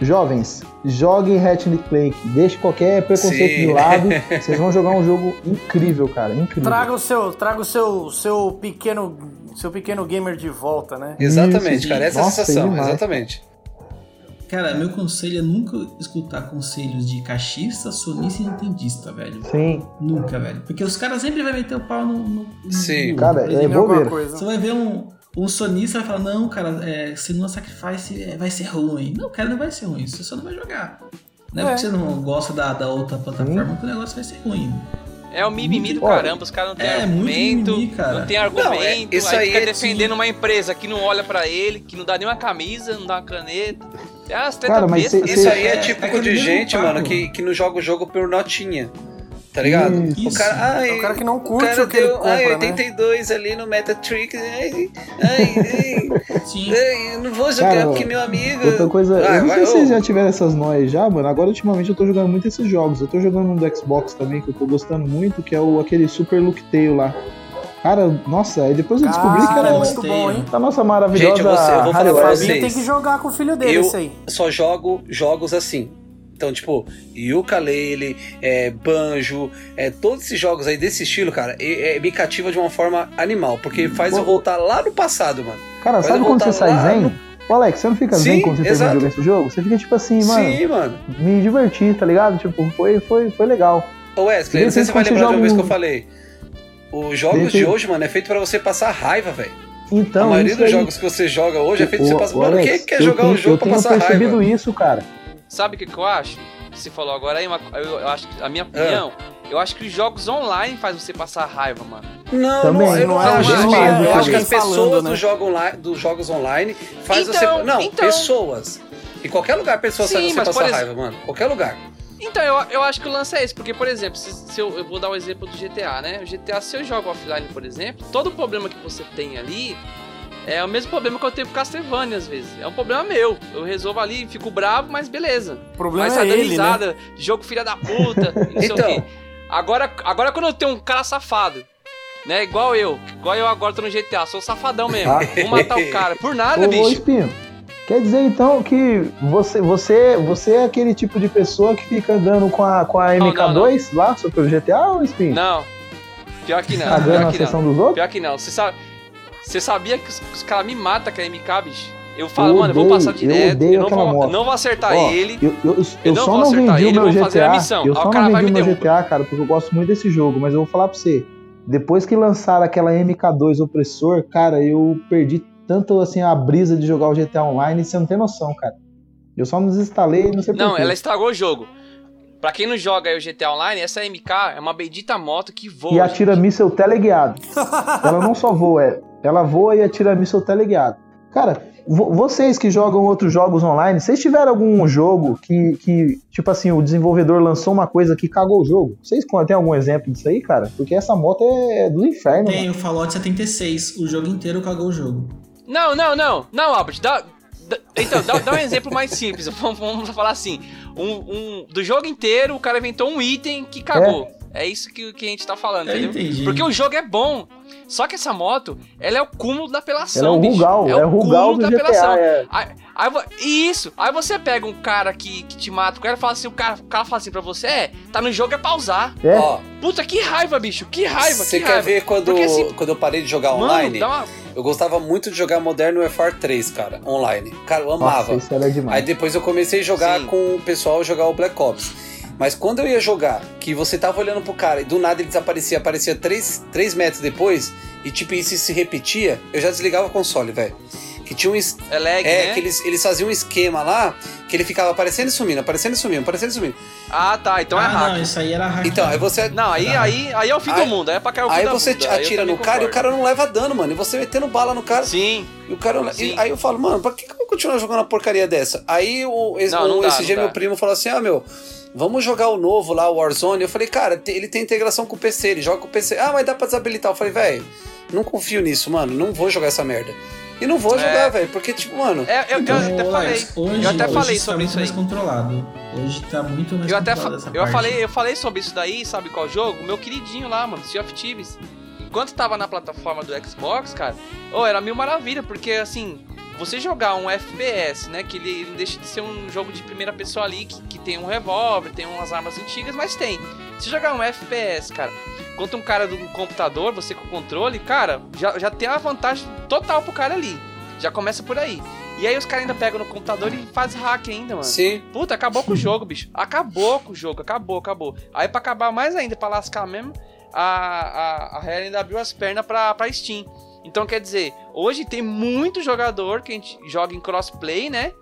Jovens, joguem Ratchet Clank. Deixe qualquer preconceito Sim. de lado. [laughs] Vocês vão jogar um jogo incrível, cara. Incrível. Traga o seu, traga o seu, seu pequeno, seu pequeno gamer de volta, né? Exatamente, Isso, cara, essa é a nossa, sensação, demais. exatamente. Cara, meu conselho é nunca escutar conselhos de cachista, sonista e nintendista, velho. Sim, Nunca, velho. Porque os caras sempre vão meter o pau no. no- Sim. no- Cara, é bobeira. coisa. Você vai ver um, um sonista vai falar, não, cara, é, se não sacrifice é, vai ser ruim. Não, cara, não vai ser ruim, você só não vai jogar. Não é, É. porque você não gosta da, da outra plataforma que o negócio vai ser ruim. É o mimimi do Olha, caramba, os caras não têm é, muito argumento, mimimi, cara. não tem argumento, Não, é- isso aí aí fica é defendendo sim. uma empresa que não olha pra ele, que não dá nem uma camisa, não dá uma caneta. É Cara, mas cê- né? Isso cê- aí é É, típico aquele de gente, mano, que, que não joga o jogo por notinha. Tá ligado? Isso. O cara, ai, É o cara que não curte cara o que ele deu, compra, ai, né? 82 ali no Metatrick. Ai, ai, ai, não vou jogar Cara, porque meu amigo. Outra coisa, Vai, eu não vai, sei se vocês já tiveram essas noias já, mano. Agora, ultimamente, eu tô jogando muito esses jogos. Eu tô jogando um do Xbox também, que eu tô gostando muito, que é o aquele Super Look Tail lá. Cara, nossa, aí depois eu descobri que Cara, era muito bom, hein? a nossa maravilhosa Gente, eu vou- eu vou falar pra vocês. Tem que jogar com o filho dele, Eu- isso aí. Só jogo jogos assim. Então, tipo, ukulele, é, banjo, é, todos esses jogos aí desse estilo, cara, é, é- me cativa de uma forma animal, porque faz eu voltar lá no passado, mano. Cara, Faz sabe eu quando você sai zen? no- Ô, Alex, você não fica Sim, bem quando você termina de jogar esse jogo? Você fica tipo assim, mano, Sim, mano. me diverti, tá ligado? Tipo, foi, foi, foi legal. Ô Wesley, não sei se você vai lembrar de uma vez que eu falei. Os jogos de eu- hoje, mano, é feito pra você passar raiva, velho. Então, a maioria dos aí- jogos que você joga hoje é feito pra você passar. Mano, quem quer eu jogar tenho- um jogo eu pra tenho passar percebido raiva? isso, cara. Sabe o que, que eu acho? Você falou agora aí, uma- eu, eu acho que a minha opinião, eu acho que os jogos online fazem você passar raiva, mano. Não, Também, não, eu não, não é acho. o Eu, jogo, eu é acho que as pessoas falando, né? do jogo online, dos jogos online faz Então, você. Não, então. pessoas. Em qualquer lugar, pessoas fazem você passar ex- raiva, mano. Qualquer lugar. Então, eu, eu acho que o lance é esse, porque, por exemplo, se, se eu, eu vou dar o exemplo do GTA, né? O GTA, se eu jogo offline, por exemplo, todo o problema que você tem ali é o mesmo problema que eu tenho com Castlevania, às vezes. É um problema meu. Eu resolvo ali, fico bravo, mas beleza. O problema Mas é tá dando ele, né? risada, jogo filha da puta, não sei o Então. quê. Agora, agora quando eu tenho um cara safado, né? Igual eu, igual eu agora tô no GTA, sou safadão mesmo. Ah. Vou matar o cara por nada, Ô, ô, bicho. Espinho, quer dizer então que você, você, você é aquele tipo de pessoa que fica andando com a, com a Não, MK2 lá sobre o GTA ou Espinho? Não. Pior que não, Cagando pior na que não. sessão dos outros? Pior que não. Você sabe, você sabia que os, os caras me matam com a MK, bicho? Eu falo, Eu mano, eu vou passar eu direto, eu, odeio não, vou, moto. não vou acertar Ó, ele. Eu, eu, eu, Eu não só vou não vendi ele, o meu eu vou fazer a GTA. missão. Eu só o cara não vendi o me meu. GTA, cara, porque eu gosto muito desse jogo, mas eu vou falar pra você. Depois que lançaram aquela MK2 opressor, cara, eu perdi tanto assim a brisa de jogar o GTA Online, você não tem noção, cara. Eu só não desinstalei, não sei Não, porquê. ela estragou o jogo. Pra quem não joga aí o GTA Online, essa MK é uma bendita moto que voa. E atira gente. míssel teleguiado. [laughs] ela não só voa, é- ela voa e atira míssel teleguiado. Cara, vo- vocês que jogam outros jogos online, vocês tiveram algum jogo que, que, tipo assim, o desenvolvedor lançou uma coisa que cagou o jogo? Vocês têm algum exemplo disso aí, cara? Porque essa moto é do inferno, Tem mano. o Fallout 76, o jogo inteiro cagou o jogo. Não, não, não. Não, Albert, dá. dá- então, dá, dá um exemplo mais simples. [laughs] Vamos, vamos falar assim. Um, um- do jogo inteiro, o cara inventou um item que cagou. É, isso que, que a gente tá falando, Eu entendeu? entendi. Porque o jogo é bom. Só que essa moto, ela é o cúmulo da apelação, Ela é o bicho. Rugal, é, o Rugal do GTA. É. Aí, aí isso, aí você pega um cara que, que te mata, o cara fala assim, o cara, o cara fala assim pra você, é, tá no jogo é pausar. É. Ó, Puta, que raiva, bicho, que raiva, você que quer raiva. ver quando, Porque assim, quando eu parei de jogar Mano, online? dá uma... Eu gostava muito de jogar Modern Warfare 3, cara, online. Cara, eu amava. Nossa, isso era Aí demais. depois eu comecei a jogar Sim. com o pessoal jogar o Black Ops. Mas quando eu ia jogar, que você tava olhando pro cara e do nada ele desaparecia, aparecia 3, três metros depois, e tipo, isso se repetia, eu já desligava o console, velho. Que tinha um. es- É lag, É, né? que eles, eles faziam um esquema lá que ele ficava aparecendo e sumindo, aparecendo e sumindo, aparecendo e sumindo. Ah, tá, então é ah, hack. não, isso aí era hack. Então, aí você. Não, aí, Era aí, aí é o fim Aí- do mundo, aí é pra cair o cu Aí da você aí atira também no cara e o cara não leva dano, mano. E você metendo bala no cara. Sim, E o cara. Sim. e aí eu falo, mano, pra que, que eu vou continuar jogando uma porcaria dessa? Aí o, esse, Não, não o- dá, esse não dia meu primo falou assim: ah, meu. Vamos jogar o novo lá, o Warzone. Eu falei, cara, ele tem integração com o PC, ele joga com o PC. Ah, mas dá pra desabilitar. Eu falei, velho, não confio nisso, mano. Não vou jogar essa merda. E não vou É. jogar, velho, porque, tipo, mano. é, eu, Então, eu até falei, hoje, eu até hoje falei sobre muito isso aí. mais controlado. Hoje tá muito mais Eu até fa- controlado essa eu parte. falei, eu falei sobre isso daí, sabe qual jogo? Meu queridinho lá, mano, Sea of Thieves. Enquanto tava na plataforma do Xbox, cara, oh, era mil maravilha, porque assim, você jogar um FPS, né, que ele, deixa de ser um jogo de primeira pessoa ali, que, que tem um revólver, tem umas armas antigas, mas tem. Se jogar um FPS, cara, contra um cara do computador, você com o controle, cara, já, já tem a vantagem total pro cara ali. Já começa por aí. E aí os caras ainda pegam no computador e faz hack ainda, mano. Sim. Puta, acabou com o jogo, bicho. Acabou com o jogo, acabou, acabou. Aí pra acabar mais ainda, pra lascar mesmo, a, a, a Rare ainda abriu as pernas pra, pra Steam. Então quer dizer, hoje tem muito jogador que a gente joga em crossplay, né?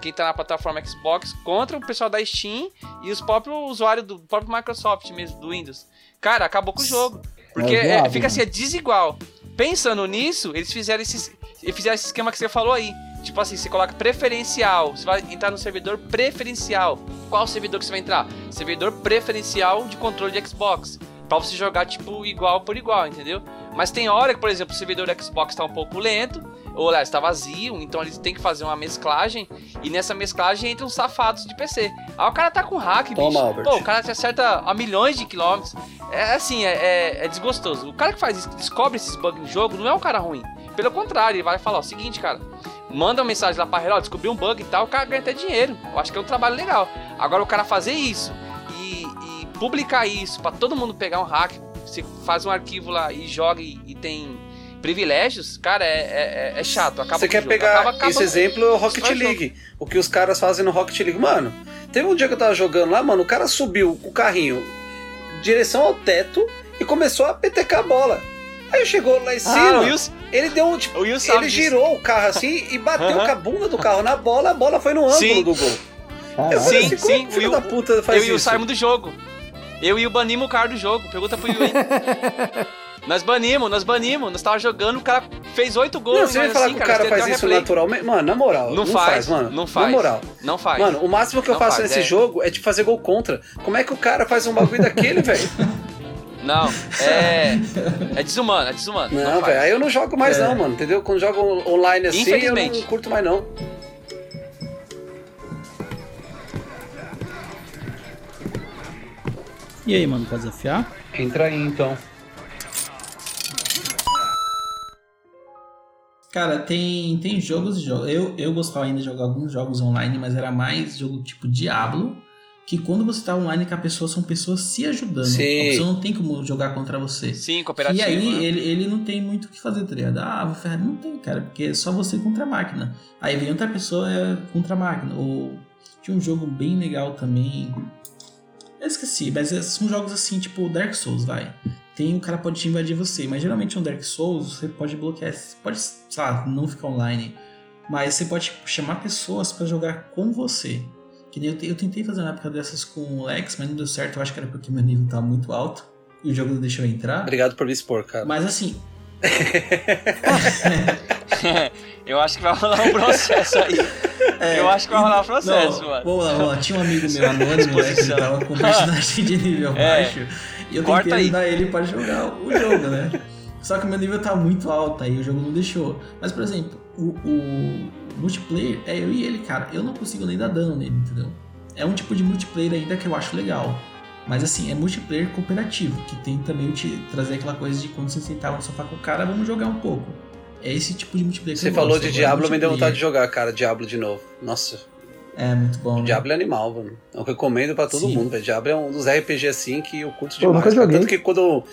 Quem tá na plataforma Xbox contra o pessoal da Steam e os próprios usuários do próprio Microsoft mesmo, do Windows. Cara, acabou com o jogo. Porque É é, fica né? assim, é desigual. Pensando nisso, eles fizeram esse, eles fizeram esse esquema que você falou aí. Tipo assim, você coloca preferencial. Você vai entrar no servidor preferencial. Qual servidor que você vai entrar? Servidor preferencial de controle de Xbox. Pra você jogar, tipo, igual por igual, entendeu? Mas tem hora que, por exemplo, o servidor do Xbox tá um pouco lento, ou aliás, tá vazio, então eles têm que fazer uma mesclagem, e nessa mesclagem entram os safados de PC. Aí o cara tá com hack, Toma, bicho. Albert. Pô, o cara te acerta a milhões de quilômetros. É assim, é, é- é desgostoso. O cara que faz isso, que descobre esses bugs no jogo, não é um cara ruim. Pelo contrário, ele vai falar o seguinte, cara. Manda uma mensagem lá pra ó, descobri um bug e tal, o cara ganha até dinheiro. Eu acho que é um trabalho legal. Agora o cara fazer isso publicar isso pra todo mundo pegar um hack, você faz um arquivo lá e joga e, e tem privilégios, cara, é, é, é chato. Acaba Você quer jogo. pegar Acaba- acaba- esse exemplo, é o Rocket o jogo. League. O que os caras fazem no Rocket League. Mano, teve um dia que eu tava jogando lá, mano, o cara subiu o carrinho direção ao teto e começou a petecar a bola. Aí chegou lá em Ah, cima, o Wilson, ele deu um tipo. Ele disso. girou o carro assim e bateu com a bunda do carro na bola, a bola foi no ângulo Sim. do gol. Eu falei Sim, assim, como sim, filho o da puta faz Eu e o isso? saímos do jogo. Eu e o banimos o cara do jogo. Pergunta pro aí. [laughs] nós banimos, nós banimos. Nós tava jogando, o cara fez oito gols. Não, você vai falar assim, que o cara faz isso replay. naturalmente. Mano, na moral. Não, faz, mano. Não faz. Na moral. Não faz. Mano, o máximo que eu Não faço faz, nesse é. jogo é de fazer gol contra. Como é que o cara faz um bagulho daquele, [laughs] velho? Não, é. É desumano, é desumano. Não, faz. velho, aí eu não jogo mais É. não, mano, entendeu? Quando jogo on- online assim, eu não curto mais não. E aí, mano, pode desafiar? Entra aí, então. Cara, tem, tem jogos e jogos. Eu, eu gostava ainda de jogar alguns jogos online, mas era mais jogo tipo Diablo. Que quando você tá online com a pessoa, são pessoas se ajudando. Sim. A pessoa não tem como jogar contra você. Sim, cooperativo. E aí né? ele, ele não tem muito o que fazer, tá ligado? Ah, vou ferrar. Não tem, cara, porque é só você contra a máquina. Aí vem outra pessoa é, contra a máquina. Ou tinha um jogo bem legal também. Eu esqueci, mas é- são jogos assim, tipo Dark Souls, vai. Tem o cara pode te invadir você, mas geralmente um Dark Souls você pode bloquear, você pode, sei lá, não ficar online. Mas você pode tipo, chamar pessoas pra jogar com você. Que nem eu, eu tentei fazer na época dessas com o Lex, mas não deu certo. Eu acho que era porque meu nível tá muito alto. E o jogo não deixou eu entrar. Obrigado por me expor, cara. Mas assim, [laughs] Eu acho que vai rolar um processo aí. eu acho que vai rolar um processo, não, mano. vamos lá, vamos lá. Tinha um amigo meu anônimo, né, que tava com personagem de nível É. baixo. E eu tentei aí. ajudar ele pra jogar o jogo, né? Só que o meu nível tá muito alto, aí o jogo não deixou. Mas, por exemplo, o, o multiplayer é eu e ele, cara. Eu não consigo nem dar dano nele, entendeu? É um tipo de multiplayer ainda que eu acho legal. Mas assim, é multiplayer cooperativo, que tem também te trazer aquela coisa de quando você sentava no sofá com o cara, vamos jogar um pouco. É esse tipo de multiplayer que Você eu falou gosto, de agora, Diablo, me deu vontade de jogar, cara. Diablo de novo. Nossa, É muito bom, né? Diablo é animal, mano. Eu recomendo pra todo Sim. mundo, velho. Diablo é um dos RPG assim que eu curto Eu demais. nunca cara. joguei. Tanto que quando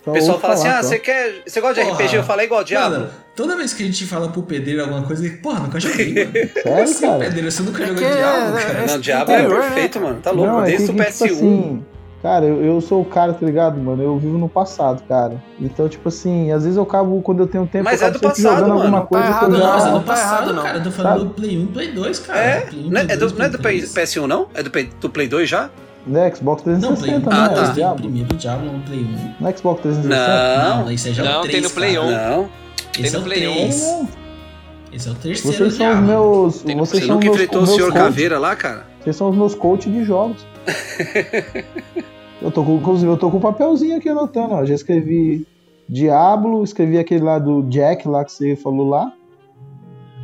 o Só pessoal ouvi fala assim: falar, ah, só. você quer. Você gosta de Porra. RPG? Eu falo, é igual Diablo. Mano, toda vez que a gente fala pro pedreiro alguma coisa, ele, porra, nunca joguei, mano. [laughs] Sério, Assim, cara? pedreiro, você nunca jogou que Diablo, é- cara? é- Não, Diablo é né, perfeito, mano. Tá louco. Não, é Desde o que, PS1. tipo assim, cara, eu, eu sou o cara, tá ligado, mano? Eu vivo no passado, cara. Então, tipo assim, às vezes eu acabo, quando eu tenho tempo, Mas eu é acabo do sempre passado, jogando mano. alguma Tá coisa que errado eu Não, já... mas é do Não tá passado, não. cara. Eu tô falando Sabe? do Play 1 e Play 2, cara. É? Play 1, Não é, Play é do, 2, não é do Play Play- 3. PS1, não? É do, Play- do Play 2 já? No Xbox Não, Play 1. 360 Ah, também, tá. é Tem o Diablo. primeiro Diablo no Play 1. No Xbox 360? Não. Não, esse aí já é Não, o tem 3, no Play cara. 1. Não. Tem Esse é no o Play 3. Não, Esse é o terceiro Vocês são os Diablo. meus. Tem Vocês Você são nunca meus, enfrentou o meus coach- Caveira lá, cara? Vocês são os meus coaches de jogos. [laughs] eu tô com, inclusive, eu tô com um papelzinho aqui anotando, ó. Já escrevi Diablo, escrevi aquele lá do Jack lá que você falou lá.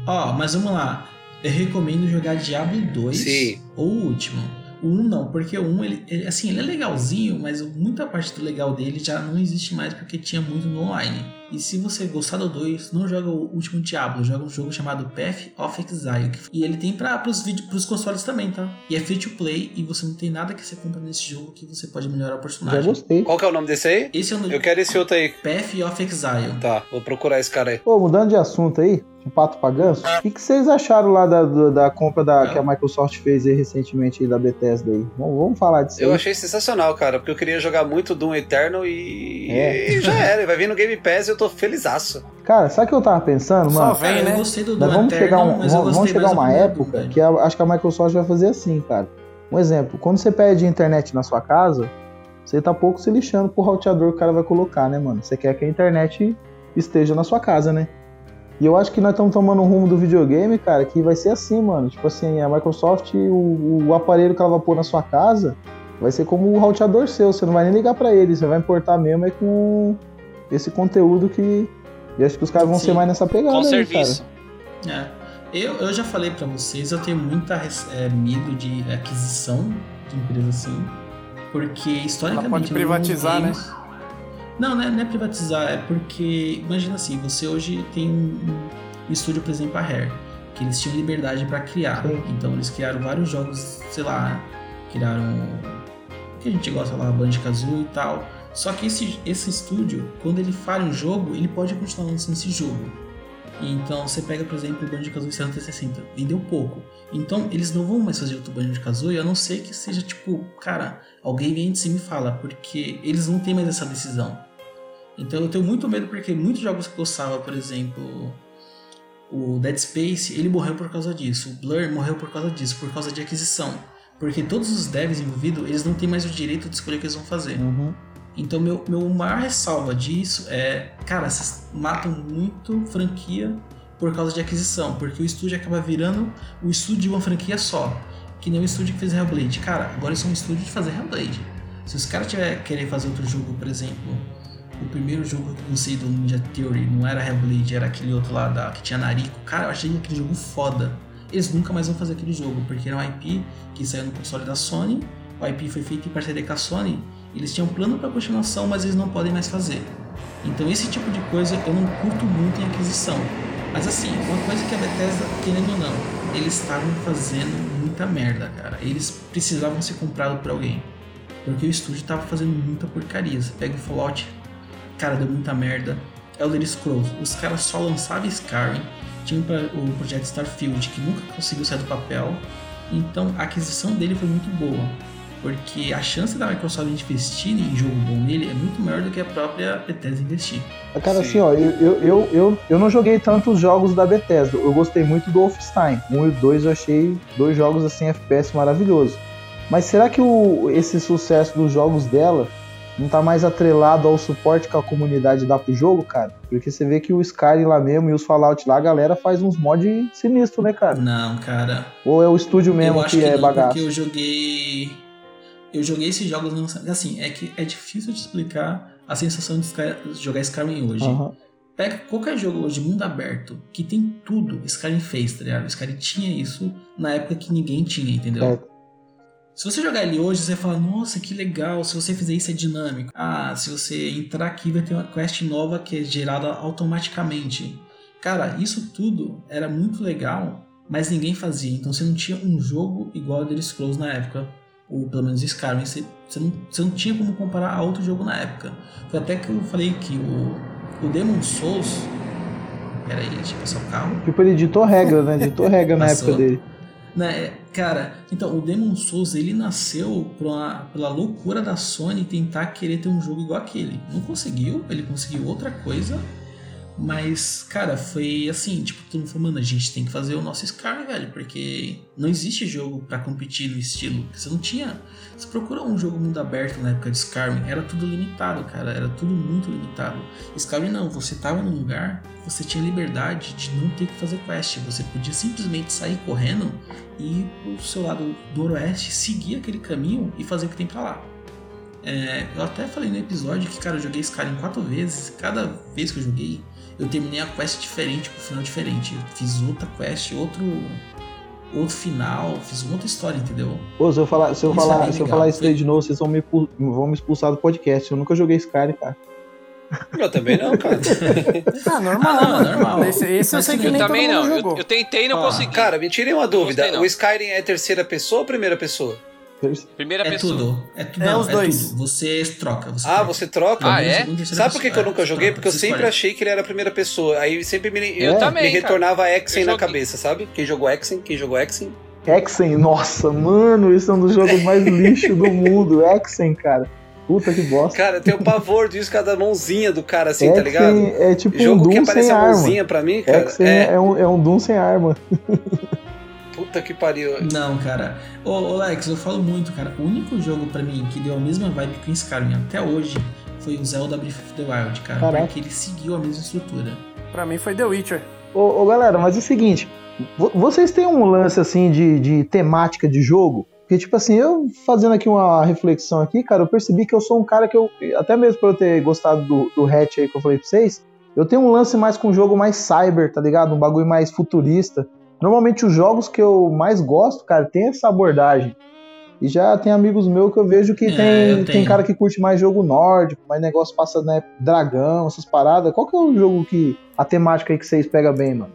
Ó, mas vamos lá. Eu recomendo jogar Diablo 2 Sim. ou o último. O 1 não, porque o 1, ele, ele- assim, ele é legalzinho, mas muita parte do legal dele já não existe mais porque tinha muito no online. E se você gostar do 2, não joga o último Diablo, joga um jogo chamado Path of Exile. E ele tem para pros, vídeo, pros consoles também, tá? E é free to play e você não tem nada que você compra nesse jogo que você pode melhorar o Já personagem. gostei. Qual que é o nome desse aí? Esse é o Eu quero esse outro aí. Path of Exile. Tá, vou procurar esse cara aí. Pô, mudando de assunto aí, de pato pra ganso, o que, que vocês acharam lá da, da, da compra da, que a Microsoft fez aí recentemente aí da Bethesda aí? Vamos, vamos falar disso Eu aí. achei sensacional, cara, porque eu queria jogar muito Doom Eternal e, É. e já era. Vai vir no Game Pass e eu tô felizaço. Cara, sabe o que eu tava pensando, Só mano? vem, Cara, né? eu gostei do Doom vamos Eternal, chegar, um- mas eu vamos, gostei vamos chegar uma época velho. que a- acho que a Microsoft vai fazer assim, cara. Um exemplo, quando você pede internet na sua casa, você tá pouco se lixando pro roteador que o cara vai colocar, né, mano? Você quer que a internet esteja na sua casa, né? E eu acho que nós estamos tomando um rumo do videogame, cara, que vai ser assim, mano. Tipo assim, a Microsoft, o, o aparelho que ela vai pôr na sua casa, vai ser como o roteador seu. Você não vai nem ligar pra ele, você vai importar mesmo é com esse conteúdo que. E acho que os caras vão Sim. ser mais nessa pegada Com aí, serviço. É. Eu, eu já falei pra vocês, eu tenho muita é, medo de aquisição de empresa assim, porque historicamente... pode eu não privatizar, tenho- né? Não, não é, não é privatizar, é porque, imagina assim, você hoje tem um, um estúdio, por exemplo, a Rare, que eles tinham liberdade pra criar, Sim. então eles criaram vários jogos, sei lá, criaram o que a gente gosta lá, Banjo-Kazooie e tal, Só que esse, esse estúdio, quando ele falha um jogo, ele pode continuar lançando esse jogo. Então você pega, por exemplo, o Banjo-Kazooie 360, vendeu pouco. Então eles não vão mais fazer outro Banjo-Kazooie, a não ser que seja tipo, cara, alguém vem de cima e fala, porque eles não têm mais essa decisão. Então eu tenho muito medo porque muitos jogos que eu gostava, por exemplo, o Dead Space, ele morreu por causa disso. O Blur morreu por causa disso, por causa de aquisição. Porque todos os devs envolvidos, eles não têm mais o direito de escolher o que eles vão fazer. Uhum. Então, meu, meu maior ressalva disso é, cara, vocês matam muito franquia por causa de aquisição, porque o estúdio acaba virando o estúdio de uma franquia só, que nem o estúdio que fez Hellblade. Cara, agora eles são um estúdio de fazer Hellblade. Se os caras tiver querer fazer outro jogo, por exemplo, o primeiro jogo que eu gostei do Ninja Theory não era Hellblade, era aquele outro lá da, que tinha Nariko. Cara, eu achei aquele jogo foda. Eles nunca mais vão fazer aquele jogo, porque era um IP que saiu no console da Sony, o IP foi feito em parceria com a Sony, eles tinham plano para continuação, mas eles não podem mais fazer. Então esse tipo de coisa eu não curto muito em aquisição. Mas assim, uma coisa que a Bethesda, querendo ou não, eles estavam fazendo muita merda, cara. Eles precisavam ser comprados por alguém. Porque o estúdio estava fazendo muita porcaria. Você pega o Fallout, cara, deu muita merda. Elder Scrolls, os caras só lançavam Skyrim. Tinha o projeto Starfield, que nunca conseguiu sair do papel. Então a aquisição dele foi muito boa porque a chance da Microsoft investir em jogo bom nele é muito maior do que a própria Bethesda investir. Cara, Sim. assim, ó, eu, eu, eu, eu, eu não joguei tantos jogos da Bethesda. Eu gostei muito do Wolfenstein. Um e dois eu achei dois jogos assim, FPS maravilhosos. Mas será que o, esse sucesso dos jogos dela não tá mais atrelado ao suporte que a comunidade dá pro jogo, cara? Porque você vê que o Skyrim lá mesmo e os Fallout lá, a galera faz uns mods sinistros, né, cara? Não, cara. Ou é o estúdio mesmo que, que, é não, bagaço? Porque eu joguei eu joguei esses jogos no Assim, é que é difícil de explicar a sensação de jogar Skyrim hoje. Uhum. Pega qualquer jogo hoje, mundo aberto, que tem tudo, Skyrim fez, tá ligado? Skyrim tinha isso na época que ninguém tinha, entendeu? É. Se você jogar ele hoje, você fala, nossa, que legal, se você fizer isso é dinâmico. Ah, se você entrar aqui vai ter uma quest nova que é gerada automaticamente. Cara, isso tudo era muito legal, mas ninguém fazia. Então você não tinha um jogo igual a The Scrolls na época ou pelo menos Skyrim, você, você, não, você não tinha como comparar a outro jogo na época. Foi até que eu falei que o, o Demon Souls. Pera aí, deixa eu passar o carro. Tipo, ele editou regra, né? Editou regra na [laughs] época dele. Né, cara, então o Demon Souls ele nasceu pela loucura da Sony tentar querer ter um jogo igual aquele. Não conseguiu, ele conseguiu outra coisa mas, cara, foi assim, tipo, todo mundo falou, mano, a gente tem que fazer o nosso Skyrim, velho, porque não existe jogo para competir no estilo. Você não tinha. Você procurou um jogo mundo aberto na época de Skyrim, era tudo limitado, cara, era tudo muito limitado. Skyrim não, você tava num lugar, você tinha liberdade de não ter que fazer quest, você podia simplesmente sair correndo e ir pro seu lado do oeste, seguir aquele caminho e fazer o que tem pra lá. É, eu até falei no episódio que, cara, eu joguei Skyrim quatro vezes, cada vez que eu joguei eu terminei a quest diferente, com um final diferente. Eu fiz outra quest, outro outro final, fiz uma outra história, entendeu? Pô, se eu falar, se eu falar, é se eu falar isso aí de novo, vocês vão me, vão me expulsar do podcast. Eu nunca joguei Skyrim, cara. Eu também não, cara. [laughs] ah, normal, ah, não, normal. Esse, esse eu sei que eu nem também não. Eu, eu, tentei e não ah. consegui. Cara, me tirei uma dúvida. Gostei, o Skyrim é terceira pessoa ou primeira pessoa? Primeira é pessoa. Tudo. É tudo. É não, os dois. Tudo. Você troca. Você ah, troca. você troca? Ah, é? Sabe por que, que eu nunca joguei? Porque eu sempre escolhe. achei que ele era a primeira pessoa. Aí sempre me, eu também, me retornava Exen na cabeça, sabe? Quem jogou Exen? Quem jogou Exen? Exen, nossa, mano, esse é um dos jogos mais lixo do mundo. Exen, cara. Puta que bosta. Cara, eu tenho pavor disso, cada mãozinha do cara assim, Exen tá ligado? É tipo Jogo um Doom que aparece a mãozinha arma. pra mim, cara. Exen é... é, um, é um Doom sem arma. [laughs] Puta que pariu. Não, cara. Ô, ô Lex, eu falo muito, cara. O único jogo para mim que deu a mesma vibe que o Skyrim até hoje foi o Zelda Breath of the Wild, cara. Caraca. Porque ele seguiu a mesma estrutura. Pra mim foi The Witcher. Ô, ô galera, mas é o seguinte. Vocês têm um lance assim de, de temática de jogo? Porque, tipo assim, eu fazendo aqui uma reflexão aqui, cara, eu percebi que eu sou um cara que eu. Até mesmo por eu ter gostado do, do hatch aí que eu falei pra vocês, eu tenho um lance mais com um jogo mais cyber, tá ligado? Um bagulho mais futurista. Normalmente os jogos que eu mais gosto, cara, tem essa abordagem. E já tem amigos meus que eu vejo que é, tem, tem cara que curte mais jogo nórdico, mais negócio passa, né, dragão, essas paradas. Qual que é o jogo que a temática aí que vocês pegam bem, mano?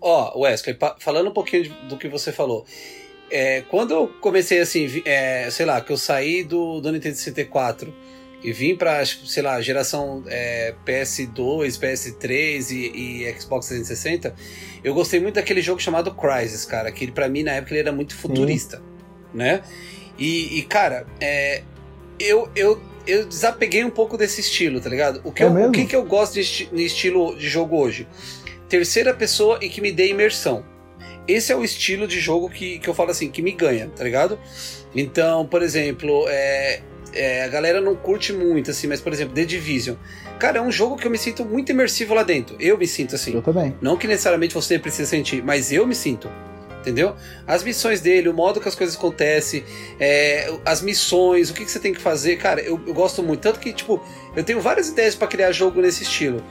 Ó, oh, Wesley, falando um pouquinho do que você falou. É, quando eu comecei assim, é, sei lá, que eu saí do, do Nintendo 64 e vim pra, acho, sei lá, geração é, PS2, PS3 e, e Xbox 360, eu gostei muito daquele jogo chamado Crysis, cara, que pra mim na época ele era muito futurista, né? E, e, cara, é, eu, eu, eu desapeguei um pouco desse estilo, tá ligado? O que, É eu, o que, que eu gosto de, esti- de estilo de jogo hoje? Terceira pessoa e que me dê imersão. Esse é o estilo de jogo que, que eu falo assim, que me ganha, tá ligado? Então, por exemplo, é, é, a galera não curte muito, assim, mas, por exemplo, The Division. Cara, é um jogo que eu me sinto muito imersivo lá dentro. Eu me sinto assim. Eu também. Não que necessariamente você precisa sentir, mas eu me sinto. Entendeu? As missões dele, o modo que as coisas acontecem, é, as missões, o que, que você tem que fazer, cara, eu, eu gosto muito. Tanto que, tipo, eu tenho várias ideias pra criar jogo nesse estilo.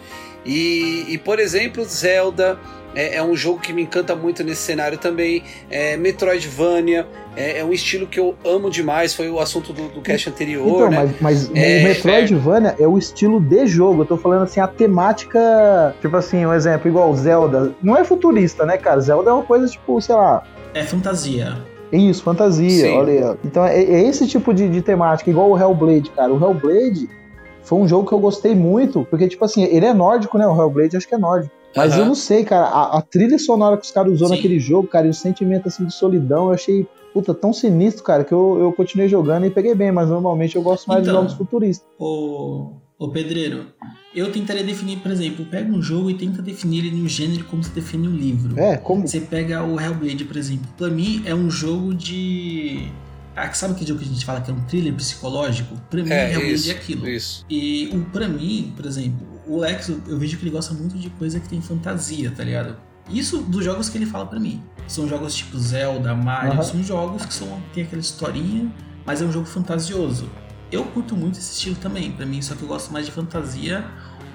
E, e, por exemplo, Zelda é, é um jogo que me encanta muito nesse cenário também. É, Metroidvania é, é um estilo que eu amo demais. Foi o assunto do, do cast anterior, Então, né? mas, mas É, o Metroidvania é o estilo de jogo. Eu tô falando assim, a temática. Tipo assim, um exemplo, igual Zelda. Não é futurista, né, cara? Zelda é uma coisa, tipo, sei lá. É fantasia. Isso, fantasia, Sim. olha aí. ó. Então é, é esse tipo de, de temática, igual o Hellblade, cara. O Hellblade foi um jogo que eu gostei muito, porque, tipo assim, ele é nórdico, né? O Hellblade acho que é nórdico. Mas Aham. eu não sei, cara, a, a trilha sonora que os caras usou Sim. naquele jogo, cara, e o sentimento assim de solidão, eu achei, puta, tão sinistro, cara, que eu, eu continuei jogando e peguei bem, mas normalmente eu gosto mais de Então. jogos futuristas. Ô, ô pedreiro, eu tentaria definir, por exemplo, pega um jogo e tenta definir ele no gênero como se define um livro. É, como. Você pega o Hellblade, por exemplo. Pra mim é um jogo de. Ah, sabe que jogo que a gente fala que é um thriller psicológico? Pra mim, É, Hellblade isso, é aquilo. Isso. E o, pra mim, por exemplo, o Lex, eu- vejo que ele gosta muito de coisa que tem fantasia, tá ligado? Isso dos jogos que ele fala pra mim. São jogos tipo Zelda, Mario, Aham. são jogos que são, tem aquela historinha, mas é um jogo fantasioso. Eu curto muito esse estilo também, pra mim, só que eu gosto mais de fantasia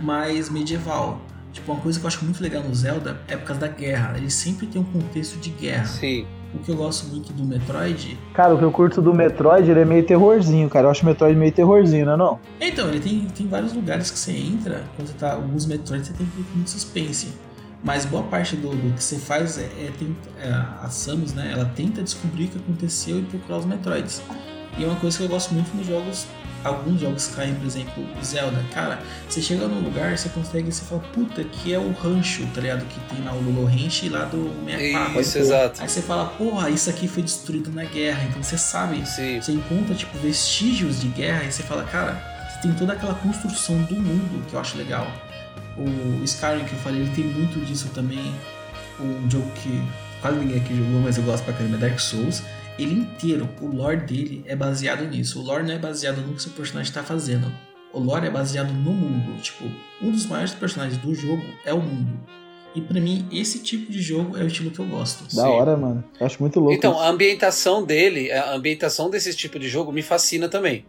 mais medieval. Tipo, uma coisa que eu acho muito legal no Zelda é por causa da guerra. Ele sempre tem um contexto de guerra. Sim. O que eu gosto muito do Metroid Cara, o que eu curto do Metroid, ele é meio terrorzinho, cara. Eu acho o Metroid meio terrorzinho, não é não? Então, ele tem, tem vários lugares que você entra, quando você tá. Alguns Metroid você tem que ir com muito suspense. Mas boa parte do, do que você faz é, é, tenta- é, a Samus, né? Ela tenta descobrir o que aconteceu e procurar os Metroids. E é uma coisa que eu gosto muito nos jogos. Alguns jogos caem, por exemplo, Zelda. Cara, você chega num lugar, você consegue, você fala, puta, que é o rancho, tá ligado? Que tem lá o Lolo Ranch lá do 64. Isso, exato. Aí você fala, porra, isso aqui foi destruído na guerra. Então você sabe Sim. você encontra, tipo, vestígios de guerra e você fala, cara, você tem toda aquela construção do mundo que eu acho legal. O Skyrim que eu falei, ele tem muito disso também. Um jogo que quase ninguém aqui jogou, mas eu gosto pra caramba, é Dark Souls. Ele inteiro, o lore dele é baseado nisso. O lore não é baseado no que seu personagem tá fazendo. O lore é baseado no mundo. Tipo, um dos maiores personagens do jogo é o mundo. E pra mim, esse tipo de jogo é o estilo que eu gosto. Da Sim. hora, mano. Eu acho muito louco. Então, isso. a ambientação dele, a ambientação desse tipo de jogo me fascina também.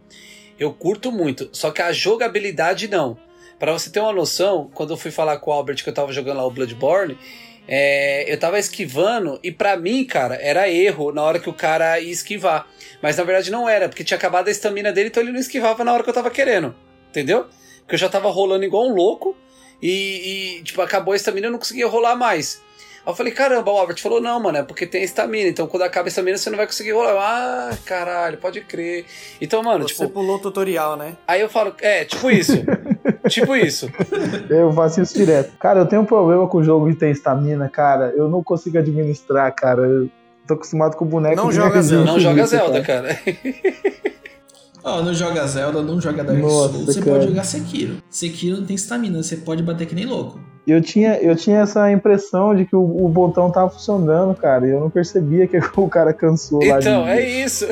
Eu curto muito, só que a jogabilidade não. Pra você ter uma noção, quando eu fui falar com o Albert que eu tava jogando lá o Bloodborne, é, eu tava esquivando e pra mim, cara, era erro na hora que o cara ia esquivar. Mas na verdade não era, porque tinha acabado a estamina dele, então ele não esquivava na hora que eu tava querendo. Entendeu? Porque eu já tava rolando igual um louco e, e, tipo, acabou a estamina eu não conseguia rolar mais. Aí eu falei, caramba, o Albert falou, não, mano, é porque tem estamina, então quando acaba a estamina você não vai conseguir rolar. Ah, caralho, pode crer. Então, mano, Você tipo, pulou o tutorial, né? aí eu falo, é, tipo isso. [laughs] tipo isso. [laughs] Eu faço isso direto. Cara, eu tenho um problema com o jogo que tem estamina, cara. Eu não consigo administrar, cara. Eu tô acostumado com o boneco Não joga Zelda. Não joga Zelda, cara. [laughs] Ó, não joga Zelda, não joga Dark Nossa, Souls, você cara. pode jogar Sekiro. Sekiro não tem estamina, você pode bater que nem louco. Eu tinha, eu tinha essa impressão de que o, o botão tava funcionando, cara. E eu não percebia que [laughs] o cara cansou lá Então, de... é isso.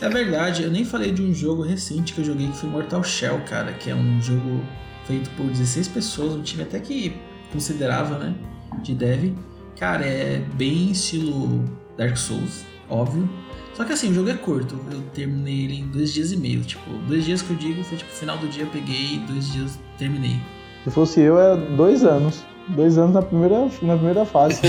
É verdade, eu nem falei de um jogo recente que eu joguei que foi Mortal Shell, cara, que é um jogo feito por 16 pessoas, um time até que considerável, né? De dev. Cara, é bem estilo Dark Souls, óbvio. Só que assim, o jogo é curto. Eu terminei ele em dois dias e meio. Tipo, dois dias que eu digo foi tipo, final do dia eu peguei dois dias terminei. Se fosse eu, era dois anos. Dois anos na primeira, na primeira fase.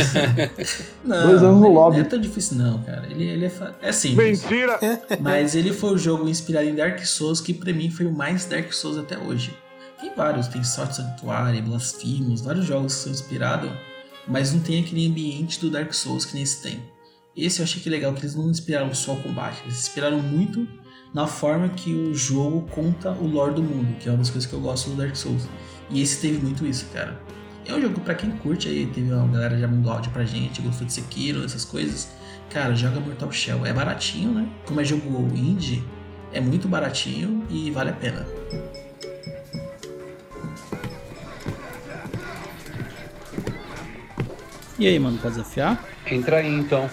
[laughs] Não, Dois anos no lobby. Não é tão difícil, não, cara. Ele, ele é, fa- é simples. Mentira! [laughs] Mas ele foi o jogo inspirado em Dark Souls que pra mim foi o mais Dark Souls até hoje. Tem vários, tem Sorte Sanctuário, Blasphemous, vários jogos que são inspirados, mas não tem aquele ambiente do Dark Souls que nem esse tem. Esse eu achei que legal, que eles não inspiraram só o combate, eles inspiraram muito na forma que o jogo conta o lore do mundo, que é uma das coisas que eu gosto do Dark Souls. E esse teve muito isso, cara. É um jogo pra quem curte aí, teve uma galera já mandou áudio pra gente, gostou de Sekiro, essas coisas. Cara, joga Mortal Shell. É baratinho, né? Como é jogo indie, é muito baratinho e vale a pena. E aí, mano, pode desafiar? Entra aí então.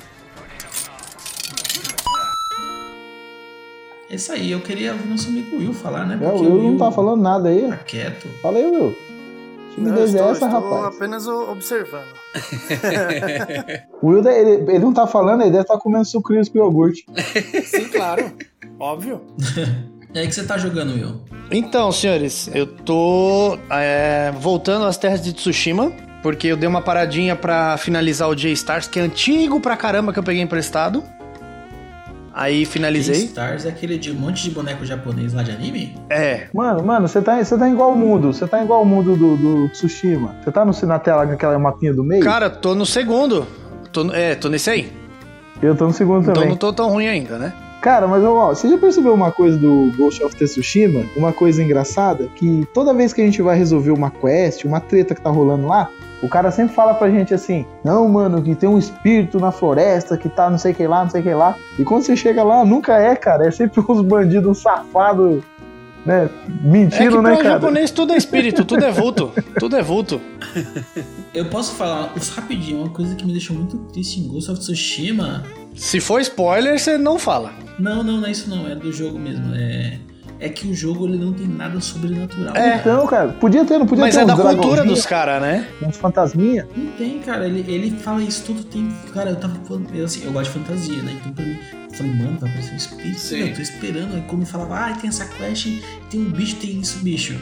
É isso aí, eu queria ouvir nosso amigo Will falar, né? É, o Porque Will não tá falando nada aí. Tá quieto. Fala aí, Will. Não, Timidez é estou, essa, estou rapaz. apenas observando. [laughs] O Will, ele, ele não tá falando, ele deve estar comendo sucrilhos com iogurte. [laughs] Sim, claro. Óbvio. [laughs] E aí que você tá jogando, Will? Então, senhores, eu tô é, voltando às terras de Tsushima, porque eu dei uma paradinha pra finalizar o J-Stars, que é antigo pra caramba que eu peguei emprestado. Aí finalizei. Stars é aquele de um monte de boneco japonês lá de anime? É, Mano, mano, você tá, você tá igual o mundo. Você tá igual o mundo do, do Tsushima. Você tá no, na tela com aquela mapinha do meio? cara, tô no segundo. Tô, é, tô nesse aí. eu tô no segundo Então também. não tô tão ruim ainda, né? Cara, mas ó, você já percebeu uma coisa do Ghost of Tsushima? Uma coisa engraçada? Que toda vez que a gente vai resolver uma quest, uma treta que tá rolando lá, o cara sempre fala pra gente assim: Não, mano, que tem um espírito na floresta que tá não sei o que lá, não sei o que lá. E quando você chega lá, nunca é, cara. É sempre [laughs] uns bandidos, uns safados, né? É que Mentindo, né, pra cara? japonês tudo é espírito, tudo é vulto. tudo é vulto. Eu posso falar os rapidinho, uma coisa que me deixou muito triste em Ghost of Tsushima. Se for spoiler, você não fala. Não, não, não é isso não, é do jogo mesmo. É, é que o jogo ele não tem nada sobrenatural. É. cara. Então, cara, podia ter, não podia Mas ter é uns da cultura dos caras, né? uns fantasminha. Não tem, cara. Ele, ele fala isso todo tempo. Cara, eu tava falando. Eu, assim, eu gosto de fantasia, né? Então pra mim, eu falei, mano, vai aparecer um espírito. Sim. Eu tô esperando. Aí como falava, ah, tem essa quest, tem um bicho, tem isso, bicho.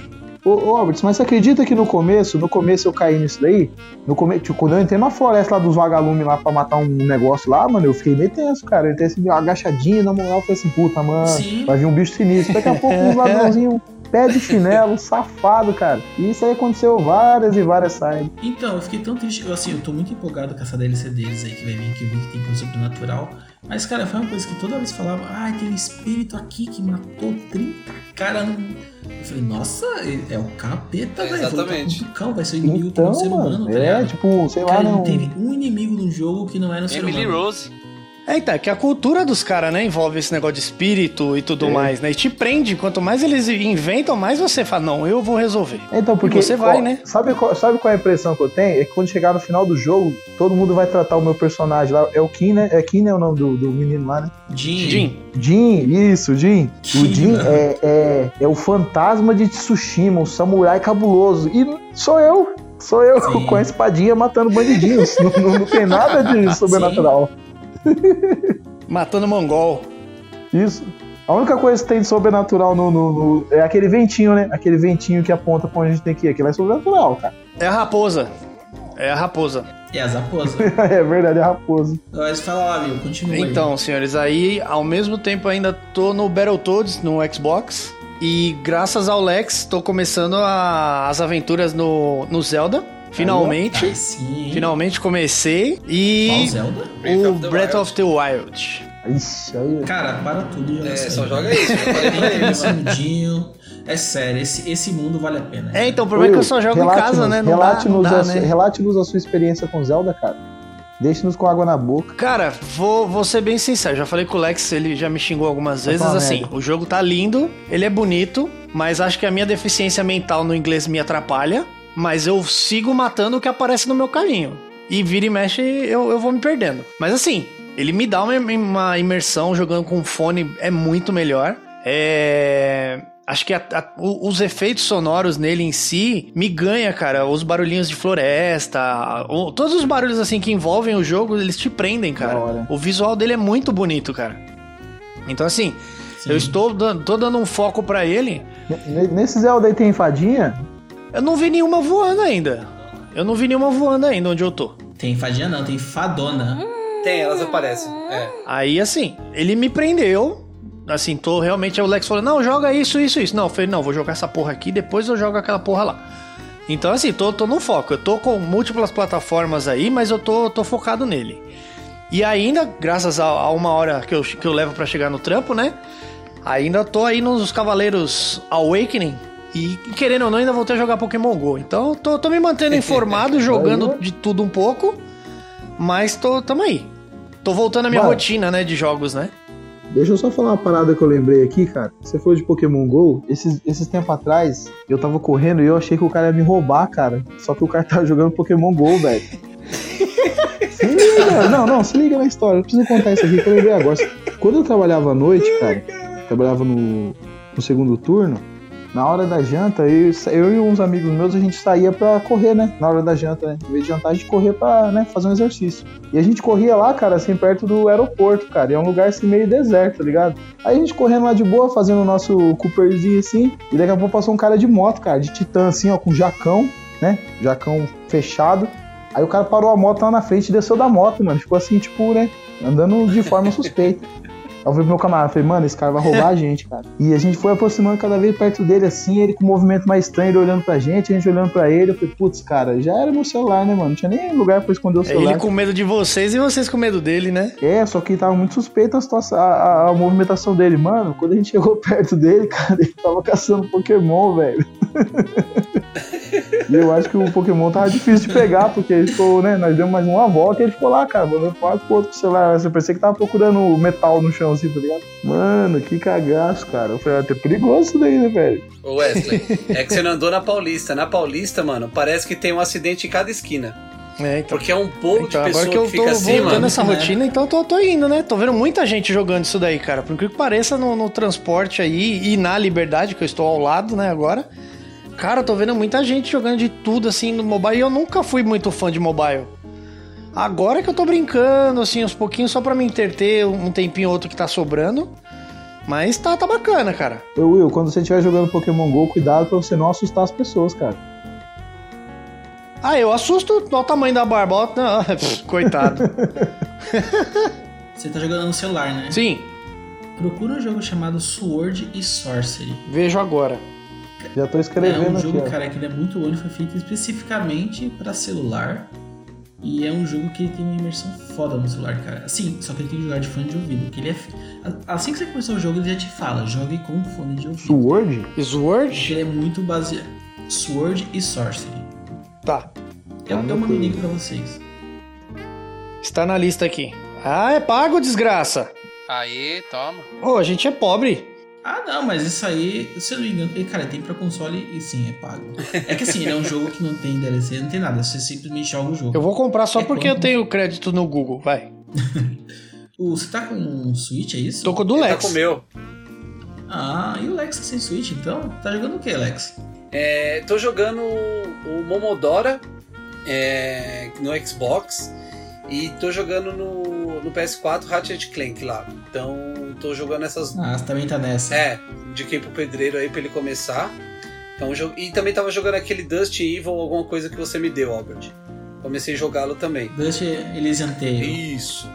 Ô, ô Alberts, mas você acredita que no começo, no começo eu caí nisso daí? No começo, tipo, quando eu entrei na floresta lá dos vagalumes lá pra matar um negócio lá, mano, eu fiquei meio tenso, cara. Eu entrei assim, agachadinho, na moral, falei assim, puta, mano, Sim. vai vir um bicho sinistro. Daqui a [laughs] pouco uns ladrãozinhos, pé de chinelo, [laughs] safado, cara. E isso aí aconteceu várias e várias sides. Então, eu fiquei tão triste. Eu, assim, eu tô muito empolgado com essa DLC deles aí que vai vir, que eu vi que tem coisa sobrenatural. Mas, cara, foi uma coisa que toda vez falava, ah, tem um espírito aqui que matou 30 caras. no-" Eu falei, nossa, é é o capeta, É, velho. Falei, exatamente. tá com cão, vai ser o inimigo do Então, ser humano, mano, tá é, tipo, sei lá, Cara, não. não teve um inimigo no jogo que não era um ser Emily humano. Rose. É, então, é que a cultura dos caras, né, envolve esse negócio de espírito e tudo É. mais, né? E te prende. Quanto mais eles inventam, mais você fala, não, eu vou resolver. Então, porque. você vai, ó, né? Sabe qual, sabe qual é a impressão que eu tenho? É que quando chegar no final do jogo, todo mundo vai tratar o meu personagem lá. É o Kim, né? É Kim, né? O nome do, do menino lá, né? Jim. Jim, Jin, isso, Jin. O Jin, Jin né? é, é, é o fantasma de Tsushima, um samurai cabuloso. E sou eu. Sou eu Sim. [laughs] com a espadinha matando bandidinhos. não, não- não tem nada de [laughs] sobrenatural. [laughs] matando mongol. Isso. A única coisa que tem de sobrenatural no, no- no- é aquele ventinho, né? Aquele ventinho que aponta pra onde a gente tem que ir. Aquilo é sobrenatural, cara. É a raposa. É a raposa. É as raposas. [laughs] é verdade, é raposo. Mas fala lá, viu? Continua aí. Então, senhores, aí ao mesmo tempo ainda tô no Battletoads no Xbox. E graças ao Lex, tô começando a- as aventuras no, no Zelda. Finalmente. Aí sim. Finalmente comecei. Qual E Zelda? Breath o of the Breath Wild. of the Wild. Ixi, aí. Cara, para tudo É, aí, só joga isso. Mundinho. É sério, esse, esse mundo vale a pena. É, então, o problema é que eu só jogo em casa, né? Não dá, Relate-nos não dá, a, né? relate-nos a sua experiência com Zelda, cara. Deixe-nos com água na boca. Cara, vou, vou ser bem sincero. Já falei com o Lex, ele já me xingou algumas vezes. Assim, merda. o jogo tá lindo, ele é bonito, mas acho que a minha deficiência mental no inglês me atrapalha. Mas eu sigo matando o que aparece no meu caminho. E vira e mexe, eu, eu vou me perdendo. Mas assim, ele me dá uma, uma imersão jogando com fone, é muito melhor. É. Acho que a- a- os efeitos sonoros nele em si me ganha, cara. Os barulhinhos de floresta, o- todos os barulhos assim que envolvem o jogo, eles te prendem, cara. O visual dele é muito bonito, cara. Então assim, Sim. eu estou dando, dando um foco pra ele. Nesse Zelda aí tem fadinha? Eu não vi nenhuma voando ainda. Eu não vi nenhuma voando ainda onde eu tô. Tem fadinha não, tem fadona. Tem, elas aparecem. É. Aí, assim, ele me prendeu. Assim, tô realmente. O Lex falou: Não, joga isso, isso, isso. Não, eu falei: Não, vou jogar essa porra aqui, depois eu jogo aquela porra lá. Então, assim, tô, tô no foco. Eu tô com múltiplas plataformas aí, mas eu tô, tô focado nele. E ainda, graças a, a uma hora que eu, que eu levo pra chegar no trampo, né? Ainda tô aí nos Cavaleiros Awakening. E querendo ou não, ainda voltei a jogar Pokémon GO. Então tô, tô me mantendo [laughs] informado, jogando de tudo um pouco. Mas tô, tamo aí. Tô voltando à minha rotina, né, de jogos, né? Deixa eu só falar uma parada que eu lembrei aqui, cara. Você falou de Pokémon GO. Esses, esses tempos atrás, eu tava correndo e eu achei que o cara ia me roubar, cara. Só que o cara tava jogando Pokémon GO, velho. [laughs] se liga, não, não, se liga na história. Eu preciso contar isso aqui que eu lembrei agora. Quando eu trabalhava à noite, cara, trabalhava no, no segundo turno, na hora da janta, eu, eu e uns amigos meus, a gente saía pra correr, né? Na hora da janta, né? Em vez de jantar, a gente corria pra né, fazer um exercício. E a gente corria lá, cara, assim, perto do aeroporto, cara. E é um lugar assim meio deserto, tá ligado? Aí a gente correndo lá de boa, fazendo o nosso Cooperzinho assim. E daqui a pouco passou um cara de moto, cara, de titã, assim, ó, com jacão, né? Jacão fechado. Aí o cara parou a moto lá na frente e desceu da moto, mano. Ficou assim, tipo, né? Andando de forma [laughs] suspeita. Eu falei pro meu camarada, falei, mano, esse cara vai roubar a [laughs] gente, cara. E a gente foi aproximando cada vez perto dele, assim, ele com um movimento mais estranho, ele olhando pra gente, a gente olhando pra ele. Eu falei, putz, cara, já era meu celular, né, mano? Não tinha nem lugar pra esconder o celular. Ele com medo de vocês e vocês com medo dele, né? É, só que tava muito suspeita a, situação, a, a- a movimentação dele. Mano, quando a gente chegou [laughs] perto dele, cara, ele tava caçando Pokémon, velho. [laughs] e eu acho que o Pokémon tava difícil de pegar, porque ele ficou, né? Nós demos mais uma volta e ele ficou lá, cara, mandando quase pro outro celular. Você parecia que tava procurando metal no chão, assim, tá ligado? Mano, que cagaço, cara. Eu falei, até perigoso isso daí, né, velho? Ô Wesley, é que você não andou na Paulista. Na Paulista, mano, parece que tem um acidente em cada esquina. É, então. Porque é um povo Então, de pessoa agora que eu que tô fica assim, voltando mano. essa né? rotina, então tô, tô indo, né? Tô vendo muita gente jogando isso daí, cara. Por incrível que pareça, no, no transporte aí e na Liberdade, que eu estou ao lado, né, agora. Cara, tô vendo muita gente jogando de tudo, assim, no mobile. E eu nunca fui muito fã de mobile. Agora que eu tô brincando, assim, uns pouquinhos só pra me interter, um tempinho ou outro que tá sobrando. Mas tá, tá bacana, cara. Eu, Will, quando você estiver jogando Pokémon GO, cuidado pra você não assustar as pessoas, cara. Ah, eu assusto olha o tamanho da barba. ó. [laughs] Coitado. [laughs] Você tá jogando no celular, né? Sim, Procura um jogo chamado Sword e Sorcery. vejo agora. Já tô É escrevendo um jogo, aqui, cara, que ele é muito bom, ele foi feito especificamente pra celular. E é um jogo que ele tem uma imersão foda no celular, cara. Assim, só que ele tem que jogar de fone de ouvido. Que ele é. Assim que você começar o jogo, ele já te fala, jogue com fone de ouvido. Sword? Porque Sword? ele é muito baseado. Sword e Sorcery. Tá. Eu, eu mando o link pra vocês. Está na lista aqui. Ah, é pago, desgraça. Aí, toma. Ô, a gente é pobre. Ah, não, mas isso aí, se eu não me engano, ele, cara, tem pra console e sim, é pago. É que assim, ele é um jogo que não tem DLC, não tem nada, você simplesmente joga o jogo. Eu vou comprar só É porque eu tenho crédito no Google, vai. [laughs] O, você tá com um Switch, é isso? Tô com o do Ele tá Lex. com o meu. Ah, e o Lex tá sem Switch, então? Tá jogando o que, Lex? É, tô jogando o Momodora é, no Xbox e tô jogando no, no PS4 Ratchet Clank lá. Então tô jogando essas. Ah, você também tá nessa. É, indiquei pro pedreiro aí pra ele começar. Então, jo- e também tava jogando aquele Dust Evil, alguma coisa que você me deu, Albert. Comecei a jogá-lo também. Dust Elysian Tale. Isso.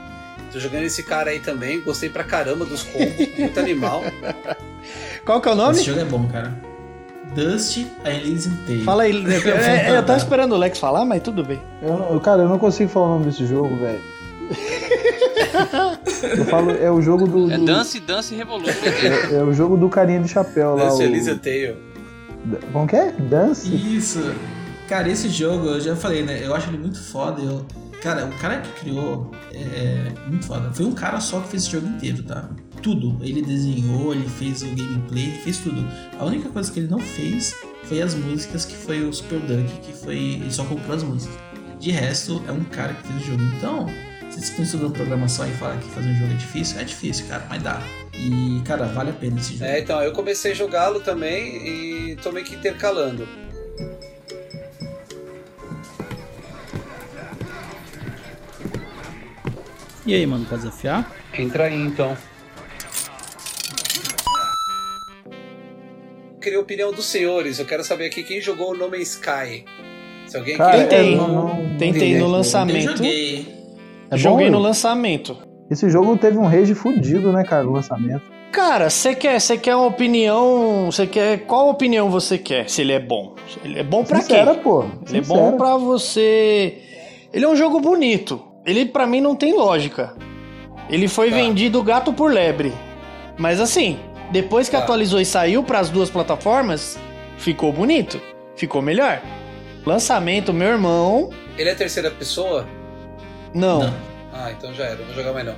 Tô jogando esse cara aí também, gostei pra caramba dos combos, [laughs] muito animal. Qual que é o nome? Esse jogo é bom, cara. Dust Elysian Tale. Fala aí. [laughs] É, é, eu tava esperando o Lex falar, mas tudo bem. Eu não- cara, eu não consigo falar o nome desse jogo, velho. Eu falo, é o jogo do. É do- Dance, Dance Revolution. é, é o jogo do carinha de chapéu lá. Dance o- Elysian Tale. Como que é? Dance? Isso. Cara, esse jogo, eu já falei, né? Eu acho ele muito foda. Eu... Cara, o cara que criou é muito foda. Foi um cara só que fez esse jogo inteiro, tá? Tudo. Ele desenhou, ele fez o gameplay, ele fez tudo. A única coisa que ele não fez foi as músicas, que foi o Super Duck, que foi. Ele só comprou as músicas. De resto, é um cara que fez o jogo. Então, se vocês estão estudando programação e falam que fazer um jogo é difícil, é difícil, cara, mas dá. E, cara, vale a pena esse jogo. É, então, eu comecei a jogá-lo também e tô meio que intercalando. E aí, mano, pode desafiar? Entra aí então. Queria a opinião dos senhores. Eu quero saber aqui quem jogou o No Man's Sky. Se alguém Cara, aqui- Tentei. não- não- Tentei no lançamento. Eu joguei. É Joguei bom, no lançamento. Esse jogo teve um rage fudido, né, cara, no lançamento. Cara, você quer, você quer uma opinião. Você quer. Qual opinião você quer? Se ele é bom? Ele é bom pra Sincera, quê? pô. Ele é sincera. bom pra você. Ele é um jogo bonito. ele pra mim não tem lógica. Ele foi Tá. vendido gato por lebre. Mas assim, depois que Tá. atualizou e saiu pras duas plataformas, ficou bonito. Ficou melhor. Lançamento, meu irmão. Ele é terceira pessoa? Não. Não. Ah, então já era, não vou jogar mais [laughs] não.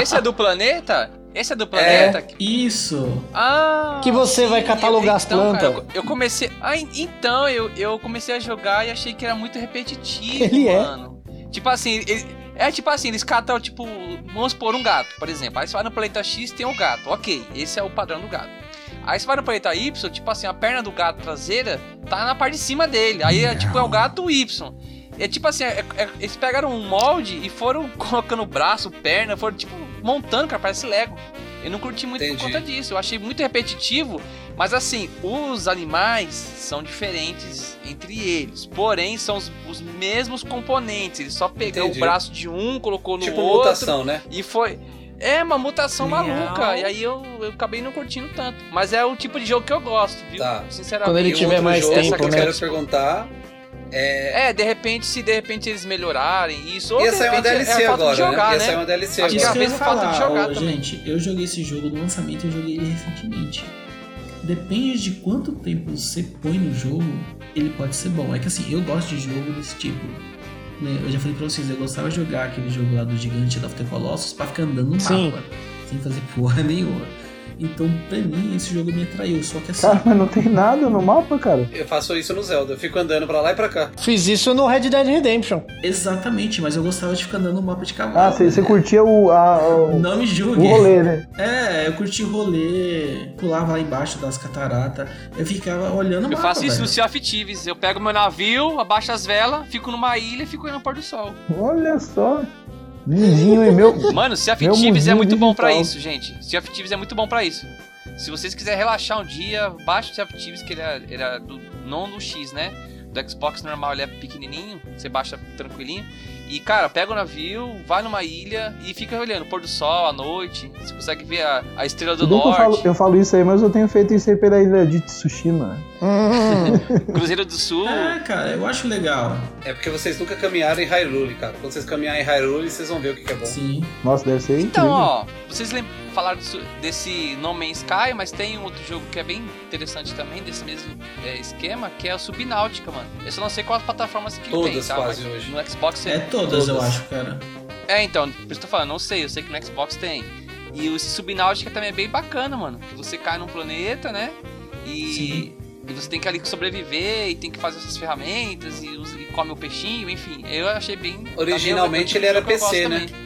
Esse é do planeta? Esse é do planeta? Isso. Ah! Que você vai catalogar as então, cara, plantas. eu, eu comecei. Ah, en- então, eu, eu comecei a jogar e achei que era muito repetitivo, Ele é. mano. Tipo assim, ele- é tipo assim, eles catam, tipo, vamos supor um gato, por exemplo. Aí você vai no planeta X tem o gato. Ok, esse é o padrão do gato. Aí você vai no planeta Y, tipo assim, a perna do gato traseira tá na parte de cima dele. Aí é tipo, é o gato Y. É tipo assim, é- é- eles pegaram um molde e foram [laughs] colocando braço, perna, foram tipo montando, cara, parece Lego. Eu não curti muito Entendi. por conta disso. Eu achei muito repetitivo, mas assim, os animais são diferentes entre eles. Porém, são os, os mesmos componentes. Ele só pegou Entendi. o braço de um, colocou no tipo outro mutação, né? e foi. É uma mutação Miau. maluca. E aí eu, eu acabei não curtindo tanto. Mas é o tipo de jogo que eu gosto, viu? Tá. Sinceramente. Quando ele tiver mais jogo tempo, eu né? quero perguntar é... É, de repente, se de repente eles melhorarem isso, ou Ia de sair uma repente DLC é a falta agora, de jogar, né? Ia né? sair uma DLC Acho que agora. às vezes eu é ia falta de falar, jogar ô, também. Gente, eu joguei esse jogo no lançamento, eu joguei ele recentemente. Depende de quanto tempo você põe no jogo, ele pode ser bom. É que assim, eu gosto de jogo desse tipo. né? Eu já falei pra vocês, eu gostava de jogar aquele jogo lá do Gigante da of the Colossus pra ficar andando no Sim. mapa, sem fazer porra [laughs] nenhuma. Então, pra mim, esse jogo me atraiu. Só que assim, Cara, mas não tem nada no mapa, cara. Eu faço isso no Zelda, eu fico andando pra lá e pra cá. Fiz isso no Red Dead Redemption. exatamente, mas eu gostava de ficar andando no mapa de cavalo. Ah, você você né? curtia o, a- o, Não me julgue. o rolê, né? É, eu curti o rolê, pulava lá embaixo das cataratas, eu ficava olhando o Eu mapa, faço isso velho. no Sea of Thieves. Eu pego meu navio, abaixo as velas, fico numa ilha e fico olhando o pôr do sol. Olha só. Lindinho e meu. Mano, Meu Thieves é mundinho muito bom pra digital. isso, gente. Sea of Thieves é muito bom pra isso. Se vocês quiserem relaxar um dia, baixa o Thieves, que ele é, ele é do, não do X, né? Do Xbox normal ele é pequenininho, você baixa tranquilinho. E, cara, pega o navio, vai numa ilha e fica olhando o pôr do sol à noite. Você consegue ver a, a estrela do que eu norte, falo, eu falo isso aí, mas eu tenho feito isso aí pela ilha de Tsushima. [laughs] [laughs] Cruzeiro do Sul. É, cara, eu acho legal. É porque vocês nunca caminharam em Hyrule, cara. Quando vocês caminharem em Hyrule, vocês vão ver o que, que é bom. Sim. Nossa, deve ser Então, incrível. ó, vocês lem- falaram disso- desse No Man's Sky, mas tem um outro jogo que é bem interessante também, desse mesmo é, esquema, que é o Subnáutica, mano. Eu só não sei quais plataformas que Todas tem, tá? quase Mas hoje. No Xbox você... É todas, eu Todas. acho, cara. É, então, por isso que eu tô falando, não sei, eu sei que no Xbox tem. E o Subnáutica também é bem bacana, mano. Que você cai num planeta, né? E, Sim. e você tem que ali sobreviver e tem que fazer essas ferramentas e, usa- e come o peixinho, enfim. Eu achei bem. Originalmente também é ele era eu PC, né? também.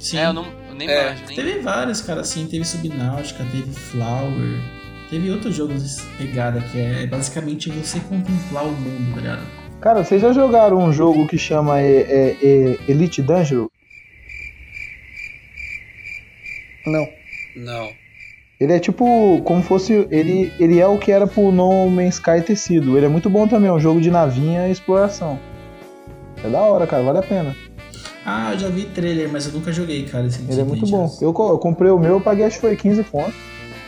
Sim. É, eu, não, eu nem É. manjo, nem Teve vários, cara, assim, teve Subnáutica, teve Flower, teve outros jogos dessa pegada que é basicamente você contemplar o mundo, tá ligado? Cara, vocês já jogaram um jogo que chama é, é, é, Elite Dangerous? Não. Não. Ele é tipo, como fosse. Ele, ele é o que era pro No Man's Sky ter sido. Ele é muito bom também, é um jogo de navinha e exploração. É da hora, cara, vale a pena. Ah, eu já vi trailer, mas eu nunca joguei, cara. Esse Ele é muito bom. Eu, co- eu comprei o meu, eu paguei acho que foi 15 conto.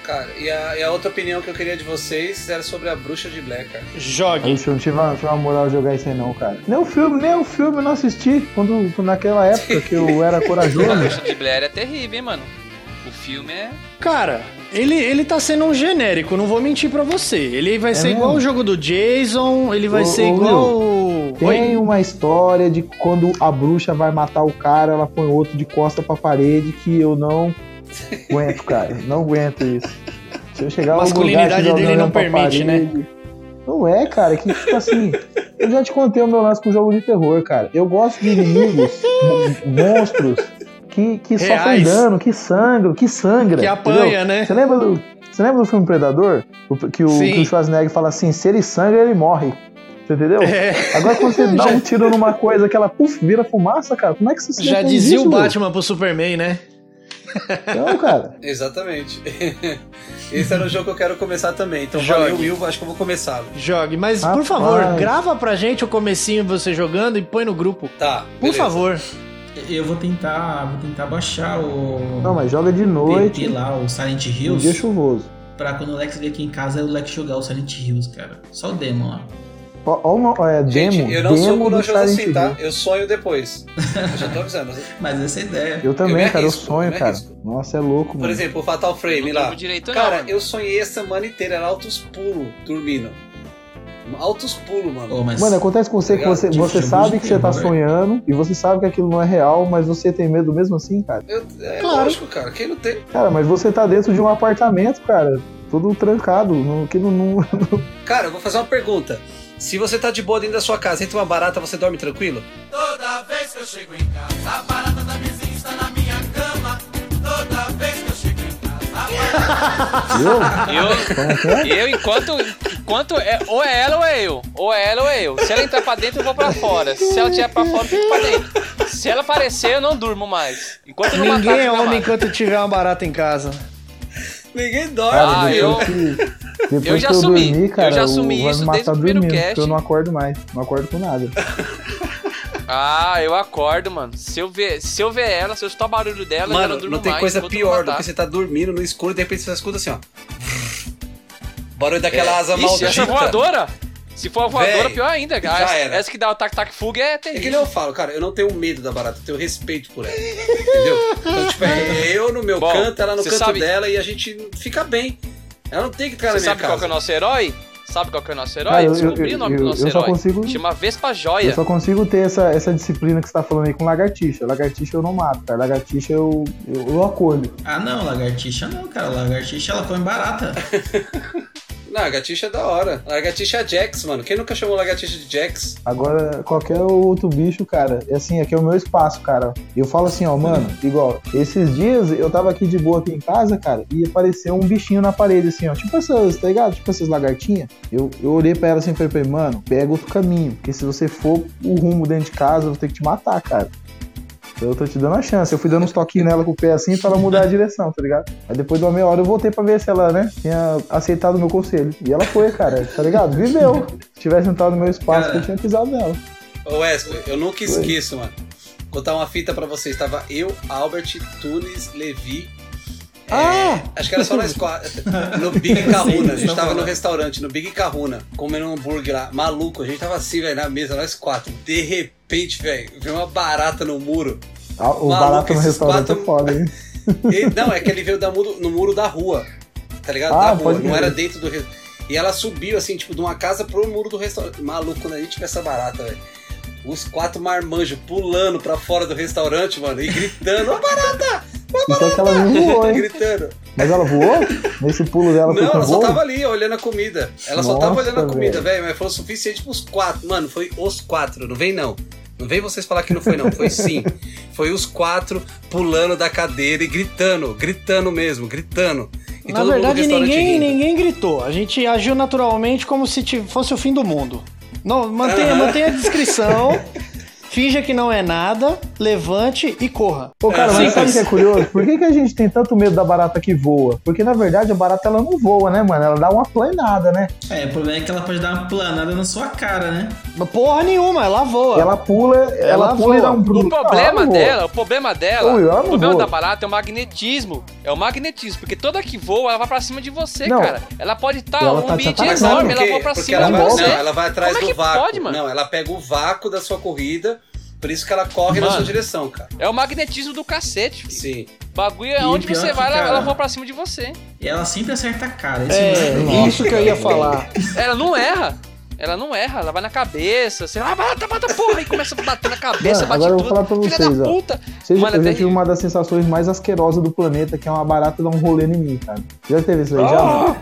Cara, e a, e a outra opinião que eu queria de vocês era sobre a bruxa de Blair, cara. Jogue. Ixi, eu não tive uma, tive uma moral de jogar isso aí não, cara. Nem o filme, nem o filme eu não assisti quando, naquela época que eu era [laughs] A corajoso. bruxa de Blair é terrível, hein, mano. O filme é. Cara, ele, ele tá sendo um genérico, não vou mentir pra você. Ele vai ser mesmo? igual o jogo do Jason, ele vai Ô, ser ô, igual. o- Tem Oi? uma história de quando a bruxa vai matar o cara, ela põe outro de costa pra parede que eu não aguento, cara. Não aguento isso. Se eu chegar A no masculinidade lugar, dele não permite, né? parede- Não é, cara, que tipo assim. Eu já te contei o meu lance com jogo de terror, cara. Eu gosto de inimigos, mon- monstros, que, que sofrem Reais. dano, que sangram, que sangra. Que entendeu? apanha, né? Você lembra do, você lembra do filme Predador? O- que, o, Sim. que o Schwarzenegger fala assim: se ele sangra, ele morre. Você entendeu? É, Agora quando você [laughs] dá um tiro numa coisa que ela puf, vira fumaça, cara, como é que você se já dizia disso, o meu? Batman pro Superman, né? Não, cara. [laughs] Exatamente. [laughs] Esse era o jogo que eu quero começar também. Então Jogue. valeu, Will, acho que eu vou começá-lo. Jogue, mas por Rapaz. favor, grava pra gente o comecinho você jogando e põe no grupo. Tá. Por beleza. favor. Eu vou tentar, vou tentar baixar o Não, mas joga de noite, PT lá, o Silent um Hills, dia chuvoso. pra quando o Lex vir aqui em casa, o Lex jogar o Silent Hills, cara. Só o demo lá. Ó, ó é, demo, Gente, eu não sou corajoso assim, tá? Eu sonho depois. Eu já tô avisando. [laughs] Mas essa é a ideia. Eu também, me cara, eu arrisco, eu sonho, me cara. arrisco. Nossa, é louco, Por mano. exemplo, o Fatal Frame não lá. direito não, Cara, mano. eu sonhei a semana inteira, era altos pulos dormindo. Altos pulos, mano. Mas Mano, acontece com você que Obrigado, você, tipo, você sabe que você tá terror. sonhando e você sabe que aquilo não é real, mas você tem medo mesmo assim, cara. Eu- é Claro. lógico, cara. Quem não tem? Cara, mas você tá dentro de um apartamento, cara. Tudo trancado. Não, que não, não- Cara, eu vou fazer uma pergunta. Se você tá de boa dentro da sua casa, entra uma barata, você dorme tranquilo? Toda vez que eu chego em casa, a barata Eu? Eu, que é? eu enquanto, enquanto é, ou é ela ou é eu. Ou é ela ou é eu. Se ela entrar pra dentro, eu vou pra fora. Se ela estiver pra fora, eu fico pra dentro. Se ela aparecer, eu não durmo mais. Enquanto não Ninguém matar, é homem mato. enquanto tiver uma barata em casa. Ninguém dorme. Cara, Ah, depois eu- depois eu já que eu assumi. dormir, cara, Eu já assumi vai isso desde matar o primeiro dormindo, cast. eu não acordo mais. Não acordo com nada. Ah, eu acordo, mano. Se eu ver, se eu ver ela, se eu escutar o barulho dela, Mano, não tem mais, coisa pior do que você tá dormindo no escuro e de repente você escuta assim, ó. Barulho daquela asa Ixi, maldita. essa voadora? Se for a voadora, Véi, pior ainda. já essa, era. essa que dá o tac-tac fuga é É que nem terrível. eu falo, cara, eu não tenho medo da barata, eu tenho respeito por ela. Entendeu? Então, tipo, é [laughs] eu no meu Bom, canto, ela no canto sabe- dela e a gente fica bem. Ela não tem que na Você minha sabe qual que é o nosso herói? Sabe qual que é o nosso herói? Cara, eu- Descobri eu- o nome eu- do nosso eu só herói. consigo- Chama Vespa Eu Joia. só consigo ter essa, essa disciplina que você tá falando aí com lagartixa. Lagartixa eu não mato, cara. Lagartixa eu, eu, eu acordo. Ah, não, lagartixa não, cara. Lagartixa ela come barata. [laughs] Não, a gatixa é da hora. Lagartixa é Jax, mano. Quem nunca chamou lagartixa de Jax? Agora, qualquer outro bicho, cara, é assim, aqui é o meu espaço, cara. Eu falo assim, ó, mano, igual, esses dias eu tava aqui de boa aqui em casa, cara, e apareceu um bichinho na parede, assim, ó, tipo essas, tá ligado? Tipo essas lagartinhas. Eu, eu olhei pra ela assim e falei, mano, pega outro caminho, porque se você for o rumo dentro de casa, eu vou ter que te matar, cara. Eu tô te dando a chance. Eu fui dando uns toquinhos nela com o pé assim pra ela mudar a direção, tá ligado? Aí depois de uma meia hora eu voltei pra ver se ela, né, tinha aceitado o meu conselho. E ela foi, cara, tá ligado? Viveu. Se tivesse entrado no meu espaço, Cara. eu tinha pisado nela. Ô Wesley, eu nunca esqueço, mano. Vou contar uma fita pra vocês. Tava eu, Albert, Tunis, Levi. é, Ah! acho que era só nós quatro. No Big [laughs] Kahuna. A gente Sim, tava tá no restaurante, no Big Kahuna, comendo um hambúrguer lá. Maluco, a gente tava assim, velho, na mesa, nós quatro. De repente, velho, veio uma barata no muro. Ah, O Maluco, barato no restaurante quatro- é foda, hein? [laughs] E- não, é que ele veio muro- no muro da rua. Tá ligado? Ah, da rua. Não era dentro do. E ela subiu, assim, tipo, de uma casa pro muro do restaurante. Maluco, quando a gente viu essa barata, velho. Os quatro marmanjos pulando pra fora do restaurante, mano, e gritando, ó barata! Então que ela não voou, hein? Gritando. Mas ela voou? Nesse pulo dela Não, ela só tava ali, olhando a comida. Ela só tava Nossa, olhando a comida, velho, mas foi o suficiente pros quatro. Mano, foi os quatro, não vem não. Não vem vocês falar que não foi não, foi [laughs] sim. Foi os quatro pulando da cadeira e gritando, gritando mesmo, gritando. E Na verdade, ninguém, ninguém gritou. A gente agiu naturalmente como se fosse o fim do mundo. Não, mantenha, Aham. mantenha a descrição. [laughs] Finja que não é nada, levante e corra. Pô, cara, É, mas sabe o que é curioso? Por que, que a gente tem tanto medo da barata que voa? Porque, na verdade, a barata ela não voa, né, mano? Ela dá uma planada, né? É, o problema é que ela pode dar uma planada na sua cara, né? Porra nenhuma, ela voa. E ela pula, ela, Ela pula e dá um bruto. O problema dela, o problema dela, Ui, o problema voa. da barata é o magnetismo. É o magnetismo, porque toda que voa, ela vai pra cima de você, Não. cara. Ela pode estar Ela um tá te ambiente enorme, ela voa pra cima ela de vai, você. não, ela vai atrás Como é do que vácuo. pode, mano? Não, ela pega o vácuo da sua corrida, por isso que ela corre na Mano. sua direção, cara. É o magnetismo do cacete, filho. Sim. Bagulho é E onde você vai, ela, cara- ela voa pra cima de você. E ela sempre acerta a cara. É É, isso que eu ia falar. [laughs] Ela não erra. Ela não erra, ela vai na cabeça. Você vai, bata, bata, porra, e começa a bater na cabeça, Mano, bate agora eu tudo. vou falar pra Filha vocês, da ó. puta. Vocês já, Mano, eu é já tive uma das sensações mais asquerosas do planeta, que é uma barata dar um rolê em mim, cara. Já teve isso aí? Já?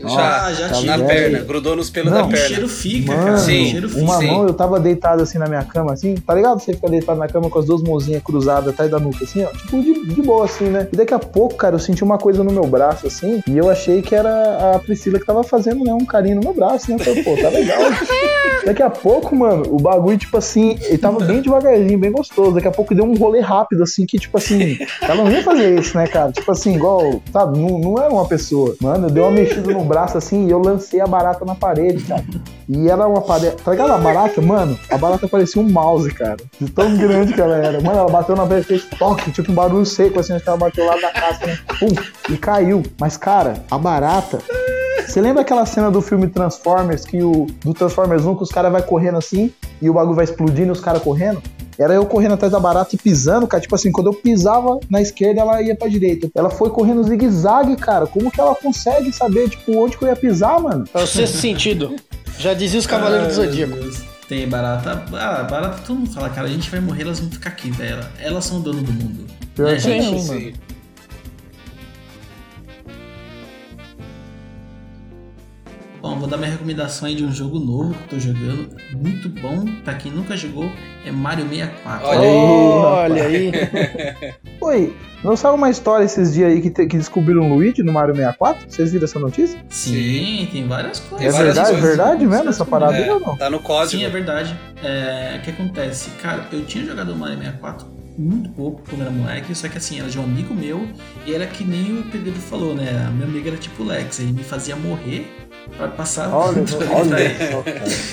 Já, Ah, já tá tive. na perna, aí? grudou nos pelos Não, da O perna. cheiro fica, Mano, cara. Sim, o cheiro fica. uma sim. mão eu tava deitado assim na minha cama, assim, tá ligado? Você fica deitado na cama com as duas mãozinhas cruzadas atrás da nuca, assim, ó. Tipo, de, de boa, assim, né? E daqui a pouco, cara, eu senti uma coisa no meu braço, assim, e eu achei que era a Priscila que tava fazendo, né, um carinho no meu braço, né? Eu Falei, pô, tá legal. [laughs] daqui a pouco, mano, o bagulho, tipo assim, ele tava bem devagarzinho, bem gostoso. Daqui a pouco deu um rolê rápido, assim, que, tipo assim, ela não ia fazer isso, né, cara? Tipo assim, igual, sabe, não, não é uma pessoa. Mano, deu uma mexida no braço, assim, e eu lancei a barata na parede, cara. E ela é uma parede. Tá ligado a barata, mano? A barata parecia um mouse, cara. De tão grande que ela era. Mano, ela bateu na vez, fez toque, tipo um barulho seco, assim, acho que ela bateu lá da casca, né? Pum, e caiu. Mas, cara, a barata. Você lembra aquela cena do filme Transformers, que o do Transformers 1, que os caras vai correndo assim e o bagulho vai explodindo e os caras correndo? Era eu correndo atrás da barata e pisando, cara. Tipo assim, quando eu pisava na esquerda, ela ia pra direita. Ela foi correndo zigue-zague, cara. Como que ela consegue saber, tipo, onde que eu ia pisar, mano? É o sexto [laughs] sentido. Já dizia os Cavaleiros do Zodíaco. Tem barata. Ah, barata todo mundo fala, cara, a gente vai morrer, elas vão ficar aqui, velho. Elas são o dono do mundo. Pior Né, gente? não, Sim. Vou dar minha recomendação aí de um jogo novo que eu tô jogando. Muito bom. Pra quem nunca jogou, é Mario 64. Olha aí. Olha aí. [laughs] Oi, não saiu uma história esses dias aí que, te- que descobriram o Luigi no Mario 64? Vocês viram essa notícia? Sim, tem várias É coisas. várias verdade, coisas. verdade mesmo essa parada aí É, ou não? tá no código. Sim, é verdade. É, o que acontece? Cara, eu tinha jogado o Mario 64 muito pouco quando era moleque, só que assim, era de um amigo meu e era que nem o Pedro falou, né? A minha amiga era tipo Lex, ele me fazia morrer pra passar Olha, olha.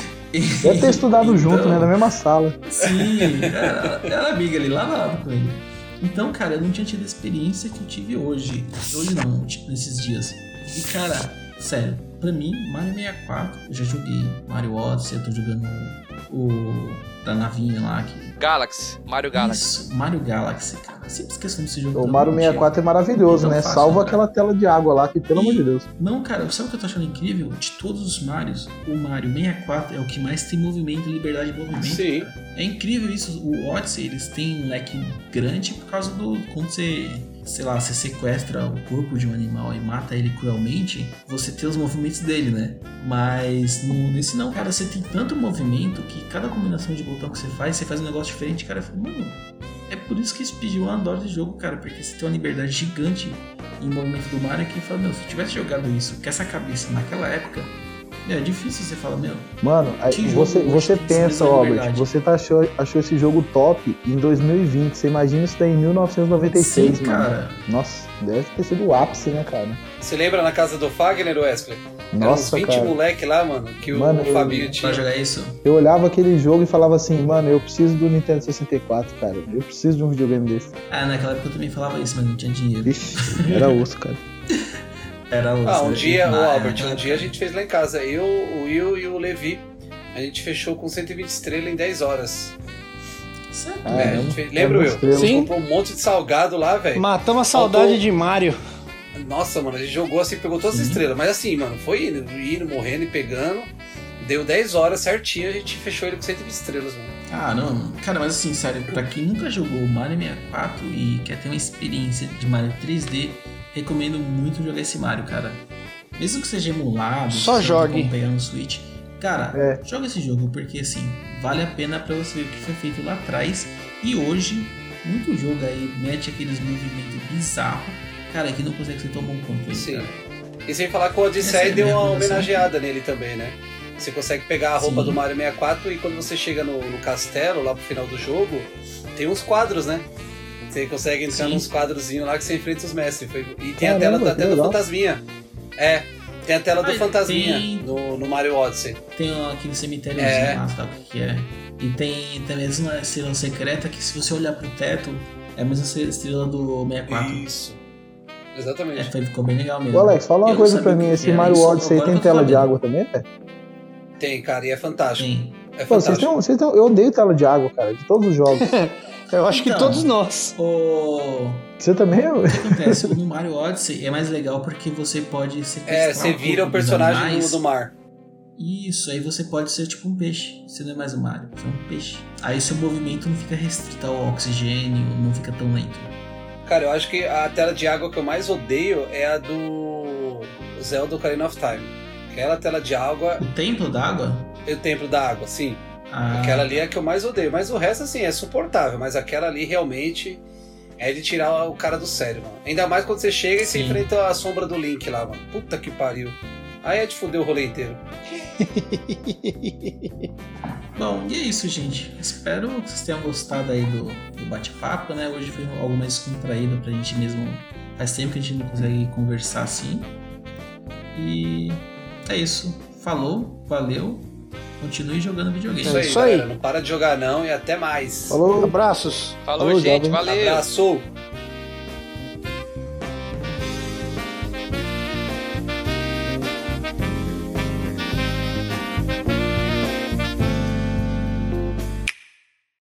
[laughs] [laughs] Deve ter estudado junto, Então, né? Na mesma sala. Sim, era, era amiga ali, lava lava com ele. Então, cara, eu não tinha tido a experiência que eu tive hoje. Hoje não, tipo, nesses dias. E, cara, sério, pra mim, Mario 64, eu já joguei Mario Odyssey, eu tô jogando o da navinha lá. Que... Galaxy, Mario Galaxy. Isso, Mario Galaxy, cara. Eu sempre esqueço desse jogo. O todo Mario dia. 64 é maravilhoso, né? fácil, Salva né, aquela tela de água lá, que pelo amor de Deus. Não, cara, sabe o que eu tô achando incrível? De todos os Marios, o Mario 64 é o que mais tem movimento e liberdade de movimento. Sim. cara. É incrível isso. O Odyssey, eles têm um leque grande por causa do. Quando você, sei lá, você sequestra o corpo de um animal e mata ele cruelmente, você tem os movimentos dele, né? Mas no, nesse não, cara, você tem tanto movimento que cada combinação de botão que você faz, você faz um negócio diferente, cara. Falo, mano, é por isso que esse speedrun adora esse jogo, cara, porque você tem uma liberdade gigante em movimento do Mario que fala, meu, se eu tivesse jogado isso com essa cabeça naquela época, é difícil você falar, meu, Mano, você, você pensa, Robert, liberdade? você tá achou, achou esse jogo top em 2020. Você imagina isso daí em 1996, sim, mano. cara. Nossa, deve ter sido o ápice, né, cara? Você lembra na casa do Fagner, Wesley? Era uns Nossa, 20 cara. moleque lá, mano, que o Mano, eu- Fabinho Pra tinha. jogar isso, Eu olhava aquele jogo e falava assim, mano, eu preciso do Nintendo 64, cara. Eu preciso de um videogame desse. ah, naquela época eu também falava isso, mas não tinha dinheiro. Vixe, era osso, cara. Era o Ah, um dia, ô Albert, um dia a gente fez lá em casa. Eu, o Will e o Levi. A gente fechou com 120 estrelas em 10 horas. Certo, Ah, É, fez- Lembra, Will? estrela. Sim. Comprou um monte de salgado lá, velho. Matamos a saudade Faltou- de Mario. Nossa, mano, a gente jogou assim, pegou todas as Sim. estrelas. Mas assim, mano, foi indo, indo, morrendo e pegando. Deu 10 horas certinho, a gente fechou ele com 120 estrelas, mano. Ah, não. Cara, mas assim, sério, pra quem nunca jogou Mario 64 e quer ter uma experiência de Mario 3D, recomendo muito jogar esse Mario, cara. Mesmo que seja emulado, Só tem jogue. como pegar no Switch. Cara, É. joga esse jogo porque assim, vale a pena pra você ver o que foi feito lá atrás. E hoje, muito jogo aí mete aqueles movimentos bizarros. Cara, que não consegue ser tão bom quanto ele. Sim. cara. E sem falar que o Odyssey é deu uma homenageada nele também, né? Você consegue pegar a roupa Sim. do Mario 64 e quando você chega no, no castelo, lá pro final do jogo, tem uns quadros, né? Você consegue entrar Sim. nos quadrozinhos lá que você enfrenta os mestres. Foi- E tem a Caramba, tela do- que até do. Fantasminha. É, tem a tela do Ah, Fantasminha tem- no, no Mario Odyssey. Tem aquele cemitériozinho É. lá, sabe o que que é? E tem também uma estrela secreta que se você olhar pro teto, é a mesma estrela do 64. Isso. Exatamente. É, ficou bem legal mesmo. Ô, Alex, fala uma Eu coisa pra mim. Esse Mario isso, Odyssey tem tela de água também, velho? Tem, cara, e é fantástico. Tem. É Pô, vocês têm, vocês têm, eu odeio tela de água, cara, de todos os jogos. [laughs] Eu acho que Então. todos nós. O... Você também? o que acontece? no Mario Odyssey é mais legal porque você pode sequestrar É, você vira o personagem do, animais. do mar. Isso, aí você pode ser tipo um peixe. Você não é mais um Mario, você é um peixe. Aí seu movimento não fica restrito ao oxigênio, não fica tão lento. Cara, eu acho que a tela de água que eu mais odeio é a do Zelda Ocarina of Time. Aquela tela de água, O templo d'água? é o templo da água, sim. Ah, Aquela ali é a que eu mais odeio. Mas o resto, assim, é suportável. Mas aquela ali realmente é de tirar o cara do sério, mano. Ainda mais quando você chega e você Sim. enfrenta a sombra do Link lá, mano. Puta que pariu. Aí é de fuder o rolê inteiro. [laughs] Bom, e é isso, gente. Espero que vocês tenham gostado aí do, do bate-papo, né? Hoje foi algo mais contraído pra gente mesmo. Faz tempo que a gente não consegue conversar assim. E é isso. Falou, valeu. Continue jogando videogame. Isso aí, isso aí. galera. Não para de jogar não e até mais. Falou. Abraços. Falou, Falou, gente. jovem. Valeu. Abraço.